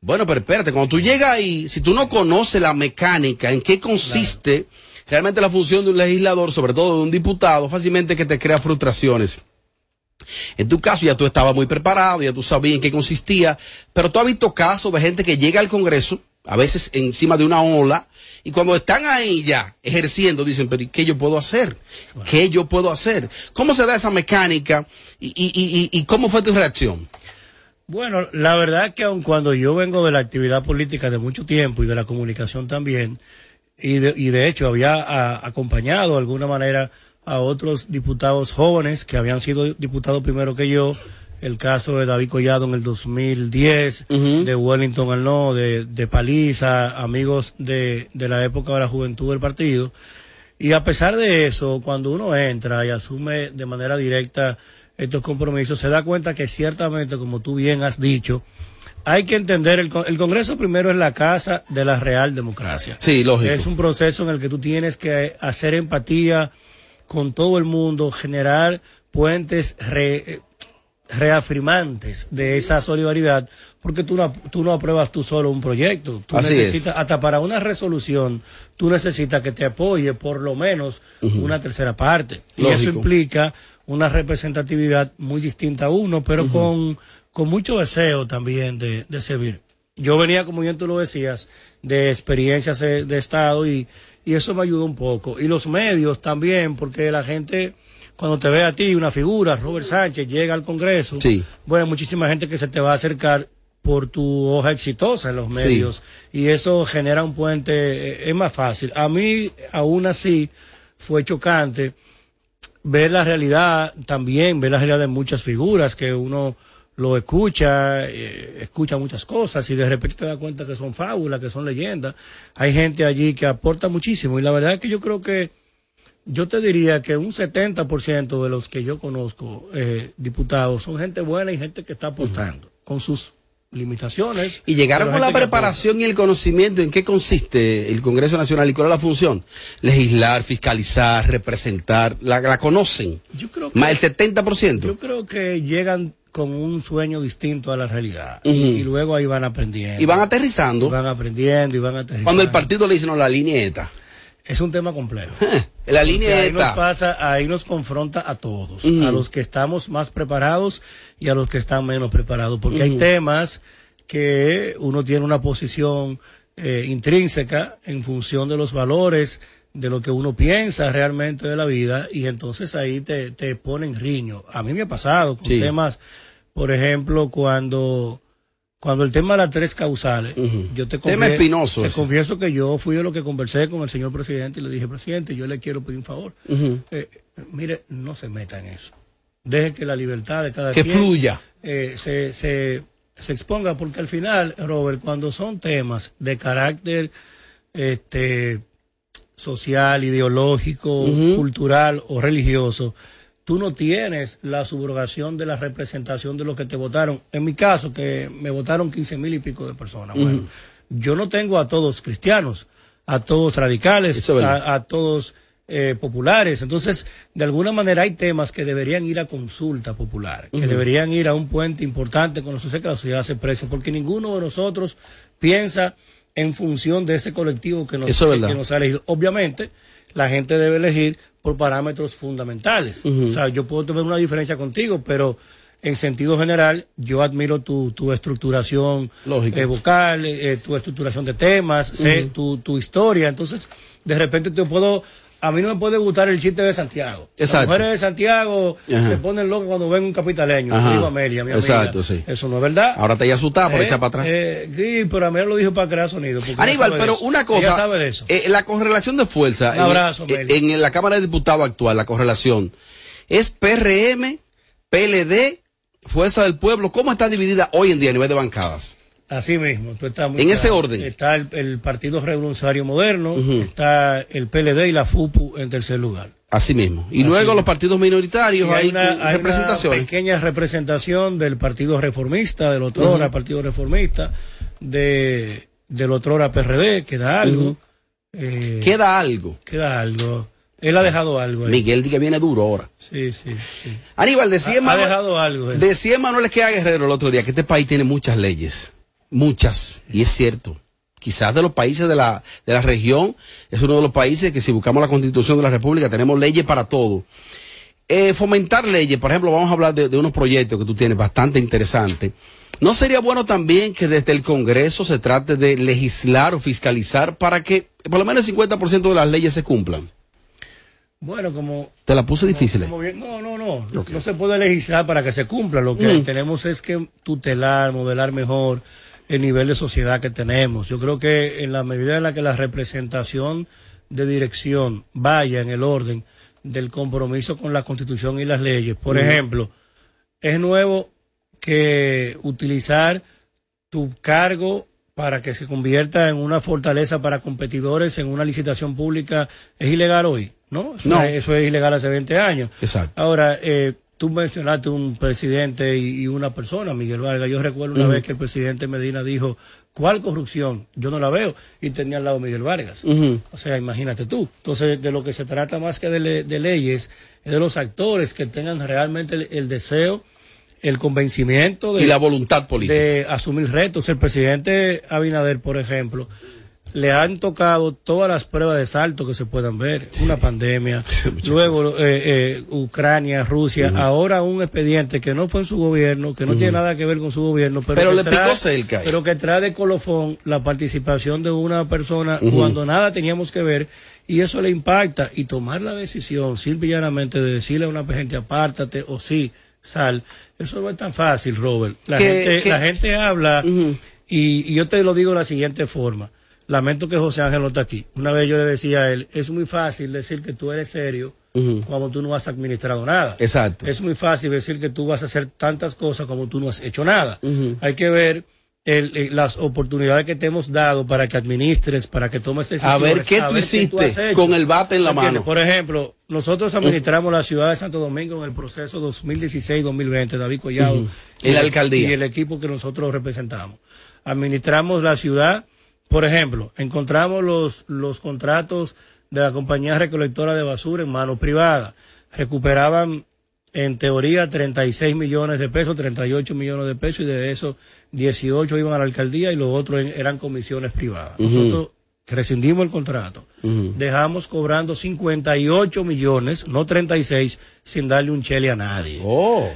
Bueno, pero espérate, cuando tú llegas ahí, si tú no conoces la mecánica, en qué consiste realmente la función de un legislador, sobre todo de un diputado, fácilmente que te crea frustraciones. En tu caso ya tú estabas muy preparado, ya tú sabías en qué consistía, pero tú has visto casos de gente que llega al Congreso, a veces encima de una ola, y cuando están ahí ya ejerciendo, dicen, pero ¿y ¿qué yo puedo hacer? ¿Qué yo puedo hacer? ¿Cómo se da esa mecánica y, y, y, y cómo fue tu reacción? Bueno, la verdad que aun cuando yo vengo de la actividad política de mucho tiempo y de la comunicación también, y de, y de hecho había a- acompañado de alguna manera a otros diputados jóvenes que habían sido diputados primero que yo, el caso de David Collado en el 2010, de Wellington Arnaud, de, de Paliza, amigos de, de la época de la juventud del partido. Y a pesar de eso, cuando uno entra y asume de manera directa estos compromisos, se da cuenta que ciertamente, como tú bien has dicho, hay que entender, el, el Congreso primero es la casa de la real democracia. Sí, lógico. Es un proceso en el que tú tienes que hacer empatía con todo el mundo, generar puentes re- reafirmantes de esa solidaridad, porque tú no, tú no apruebas tú solo un proyecto. Tú Así es. necesitas, hasta para una resolución, tú necesitas que te apoye por lo menos una tercera parte. Y Lógico. eso implica una representatividad muy distinta a uno, pero con, con mucho deseo también de, de servir. Yo venía, como bien tú lo decías, de experiencias de, de Estado y, y eso me ayudó un poco. Y los medios también, porque la gente, cuando te ve a ti, una figura, Robert Sánchez, llega al Congreso, Sí. bueno, muchísima gente que se te va a acercar por tu hoja exitosa en los Sí. medios y eso genera un puente, eh, es más fácil. A mí, aún así, fue chocante ver la realidad también, ver la realidad de muchas figuras que uno lo escucha, eh, escucha muchas cosas y de repente te das cuenta que son fábulas, que son leyendas. Hay gente allí que aporta muchísimo y la verdad es que yo creo que yo te diría que un 70% de los que yo conozco, eh, diputados, son gente buena y gente que está aportando con sus limitaciones. Y llegaron con la preparación y el conocimiento en qué consiste el Congreso Nacional y cuál es la función. Legislar, fiscalizar, representar. La, la conocen. Yo creo que- Más el 70%. Yo creo que llegan con un sueño distinto a la realidad. y, luego ahí van aprendiendo. Y van aterrizando. Y van aprendiendo y van aterrizando. Cuando el partido le dice, no, la línea. Es un tema complejo. (laughs) la línea ahí nos pasa, ahí nos confronta a todos, a los que estamos más preparados y a los que están menos preparados, porque hay temas que uno tiene una posición eh, intrínseca en función de los valores, de lo que uno piensa realmente de la vida, y entonces ahí te, te ponen riño. A mí me ha pasado con Sí. temas, por ejemplo, cuando, cuando el tema de las tres causales, yo te Tema espinoso te confieso que yo fui de lo que conversé con el señor presidente y le dije, presidente, yo le quiero pedir un favor. Eh, mire, no se meta en eso. Deje que la libertad de cada Que quien fluya. eh, se, se, se exponga, porque al final, Robert, cuando son temas de carácter este, social, ideológico, cultural o religioso, tú no tienes la subrogación de la representación de los que te votaron. En mi caso, que me votaron 15 mil y pico de personas. Bueno, yo no tengo a todos cristianos, a todos radicales, a, a todos eh, populares. Entonces, de alguna manera hay temas que deberían ir a consulta popular, que deberían ir a un puente importante con la sociedad, que la sociedad se porque ninguno de nosotros piensa en función de ese colectivo que nos, es que nos ha elegido. Obviamente, la gente debe elegir por parámetros fundamentales. O sea, yo puedo tener una diferencia contigo, pero en sentido general, yo admiro tu, tu estructuración eh, vocal, eh, tu estructuración de temas, sé tu, tu historia. Entonces, de repente te puedo... A mí no me puede gustar el chiste de Santiago. Exacto. Las mujeres de Santiago Ajá. se ponen locas cuando ven un capitaleño. Ajá. Digo Amelia, mi amiga. Exacto, sí. Eso no es verdad. Ahora te ya asustado por Eh, echar para atrás. eh, sí, pero Amelia lo dijo para crear sonido. Aníbal, pero eso. una cosa. Ella sabe de eso. eh, la correlación de fuerza. Un abrazo, en, Meli. en la Cámara de Diputados actual, la correlación es PRM, PLD, Fuerza del Pueblo. ¿Cómo está dividida hoy en día a nivel de bancadas? Así mismo, tú estás muy En ese orden. Está el, el Partido Revolucionario Moderno, está el PLD y la FUPU en tercer lugar. Así mismo. Y Así luego mismo. los partidos minoritarios, Y hay, una, hay pequeña representación del Partido Reformista, del Otrora Ujú. Partido Reformista, de, del Otrora PRD, queda algo. Eh, Queda algo. Queda algo. Él ha dejado algo ahí. Miguel que viene duro ahora. Sí, sí, sí. Aníbal, decía Ha- ha Manuel, dejado algo, eh. decía Manuel Esqueda Guerrero el otro día que este país tiene muchas leyes. Muchas. Y es cierto. Quizás de los países de la, de la región es uno de los países que si buscamos la constitución de la república tenemos leyes para todo. Eh, fomentar leyes, por ejemplo, vamos a hablar de, de unos proyectos que tú tienes bastante interesantes. ¿No sería bueno también que desde el Congreso se trate de legislar o fiscalizar para que por lo menos el 50% de las leyes se cumplan? Bueno, como Te la puse difícil. Como bien- no, no, no. No se puede legislar para que se cumpla. Lo que Mm. tenemos es que tutelar, modelar mejor el nivel de sociedad que tenemos. Yo creo que en la medida en la que la representación de dirección vaya en el orden del compromiso con la Constitución y las leyes. Por ejemplo, es nuevo que utilizar tu cargo para que se convierta en una fortaleza para competidores en una licitación pública es ilegal hoy, ¿no? Eso, No. es, eso es ilegal hace 20 años. Exacto. Ahora, eh, tú mencionaste un presidente y, una persona, Miguel Vargas. Yo recuerdo una vez que el presidente Medina dijo, ¿cuál corrupción? Yo no la veo. Y tenía al lado Miguel Vargas. O sea, imagínate tú. Entonces, de lo que se trata más que de, le- de leyes, es de los actores que tengan realmente el, el deseo, el convencimiento de, Y la voluntad política. de asumir retos. El presidente Abinader, por ejemplo, le han tocado todas las pruebas de salto que se puedan ver. Una pandemia, (laughs) luego eh, eh, Ucrania, Rusia, ahora un expediente que no fue en su gobierno, que no tiene nada que ver con su gobierno, pero, Pero que le trae- picó cerca. pero que trae de colofón la participación de una persona cuando nada teníamos que ver y eso le impacta. Y tomar la decisión simple y llanamente de decirle a una gente apártate o sí, sal, eso no es tan fácil, Robert. La, Que- gente, que- la gente habla y, y yo te lo digo de la siguiente forma. Lamento que José Ángel no está aquí. Una vez yo le decía a él, es muy fácil decir que tú eres serio cuando tú no has administrado nada. Exacto. Es muy fácil decir que tú vas a hacer tantas cosas como tú no has hecho nada. Hay que ver el- eh, las oportunidades que te hemos dado para que administres, para que tomes A decisiones. ver qué tú hiciste has con el bate en la ¿Entiendes? mano. Por ejemplo, nosotros administramos la ciudad de Santo Domingo en el proceso 2016-2020, David Collado. Y la alcaldía. Y el equipo que nosotros representamos. Administramos la ciudad, por ejemplo, encontramos los, los contratos de la compañía recolectora de basura en mano privada. Recuperaban en teoría 36 millones de pesos, 38 millones de pesos y de eso 18 iban a la alcaldía y los otros eran comisiones privadas. Rescindimos el contrato, dejamos cobrando 58 millones, no 36, sin darle un chele a nadie.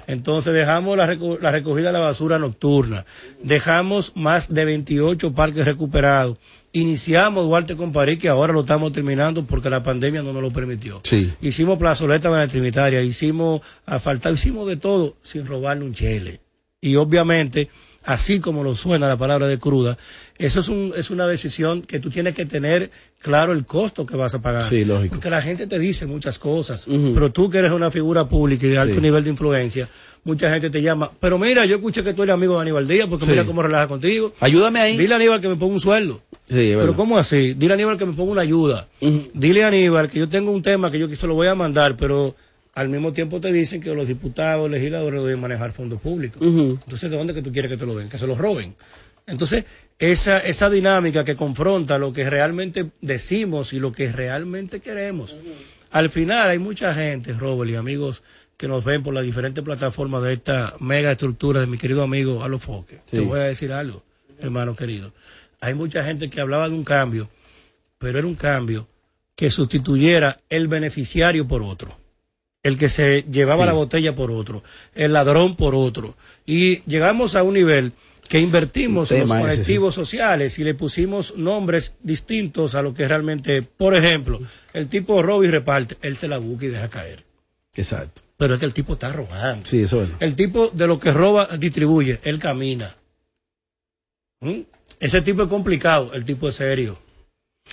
Entonces dejamos la, reco- la recogida de la basura nocturna, dejamos más de 28 parques recuperados, iniciamos Duarte con París, que ahora lo estamos terminando porque la pandemia no nos lo permitió. Sí. Hicimos plazoleta en la Trinitaria, hicimos asfaltar, hicimos de todo sin robarle un chele. Y obviamente, así como lo suena la palabra de cruda, eso es, un, es una decisión que tú tienes que tener claro el costo que vas a pagar. Sí, lógico. Porque la gente te dice muchas cosas, pero tú que eres una figura pública y de alto Sí. nivel de influencia, mucha gente te llama, pero mira, yo escuché que tú eres amigo de Aníbal Díaz, porque Sí. mira cómo relaja contigo. Ayúdame ahí. Dile a Aníbal que me ponga un sueldo. Sí, Pero. ¿cómo así? Dile a Aníbal que me ponga una ayuda. Dile a Aníbal que yo tengo un tema que yo se lo voy a mandar, pero al mismo tiempo te dicen que los diputados, legisladores deben manejar fondos públicos. Entonces, ¿de dónde que tú quieres que te lo den? Que se los roben. Entonces, esa, esa dinámica que confronta lo que realmente decimos y lo que realmente queremos. Al final hay mucha gente, Robert y amigos que nos ven por las diferentes plataformas de esta mega estructura de mi querido amigo Alo Foque. Te Sí. voy a decir algo, hermano querido. Hay mucha gente que hablaba de un cambio, pero era un cambio que sustituyera el beneficiario por otro. El que se llevaba la botella por otro, el ladrón por otro. Y llegamos a un nivel que invertimos en los ese, colectivos sociales y le pusimos nombres distintos a lo que realmente, por ejemplo, el tipo roba y reparte, él se la busca y deja caer. Exacto. Pero es que el tipo está robando. Sí, eso es. El tipo de lo que roba distribuye, él camina. ¿Mm? Ese tipo es complicado, el tipo es serio.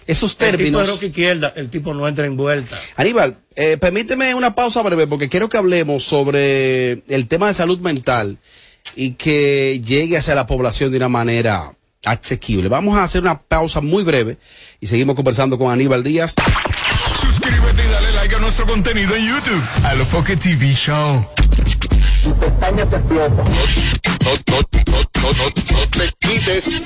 Esos El tipo términos. de roca izquierda, el tipo no entra en vuelta. Aníbal, eh, permíteme una pausa breve porque quiero que hablemos sobre el tema de salud mental y que llegue hacia la población de una manera asequible. Vamos a hacer una pausa muy breve y seguimos conversando con Aníbal Díaz. Suscríbete y dale like a nuestro contenido en YouTube. A lo Foque TV Show. No, no, no, no, no, no te quites.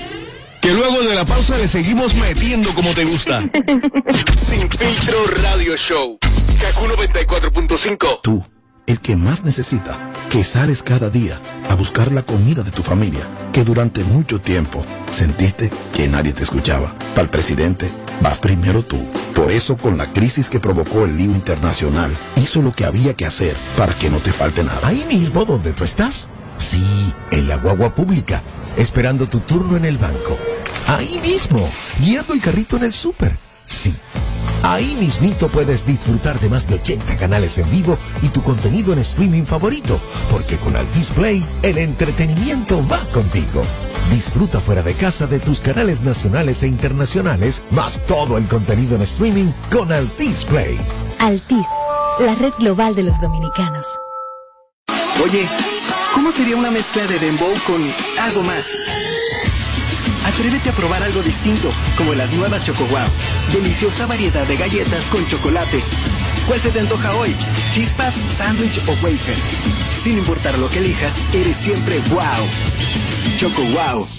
Que luego de la pausa le seguimos metiendo como te gusta. (laughs) Sin filtro radio show. Kaku 94.5. Tú, el que más necesita, que sales cada día a buscar la comida de tu familia, que durante mucho tiempo sentiste que nadie te escuchaba. Para el presidente, vas primero tú. Por eso, con la crisis que provocó el lío internacional, hizo lo que había que hacer para que no te falte nada. Ahí mismo donde tú estás. Sí, en la guagua pública, esperando tu turno en el banco. Ahí mismo, guiando el carrito en el súper. Sí. Ahí mismito puedes disfrutar de más de 80 canales en vivo y tu contenido en streaming favorito, porque con Altis Play el entretenimiento va contigo. Disfruta fuera de casa de tus canales nacionales e internacionales, más todo el contenido en streaming con Altis Play. Altis, la red global de los dominicanos. Oye, ¿cómo sería una mezcla de dembow con algo más? Atrévete a probar algo distinto, como las nuevas Choco Wow. Deliciosa variedad de galletas con chocolate. ¿Cuál se te antoja hoy? ¿Chispas, sándwich o wafer? Sin importar lo que elijas, eres siempre wow. Choco Wow.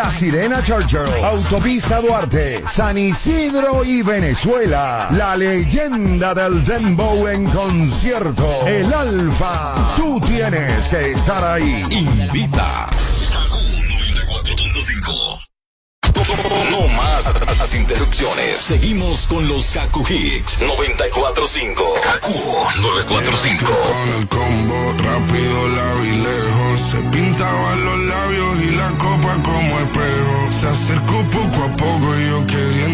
Sirena Churchill, Autopista Duarte, San Isidro y Venezuela. La leyenda del Dembow en concierto. El Alfa. Tú tienes que estar ahí. Invita. No más las interrupciones. Seguimos con los Kaku Hicks 945. Kaku 945. Con el combo rápido la lejos. Se pintaban los labios y la copa como espejo. Se acercó poco a poco y yo queriendo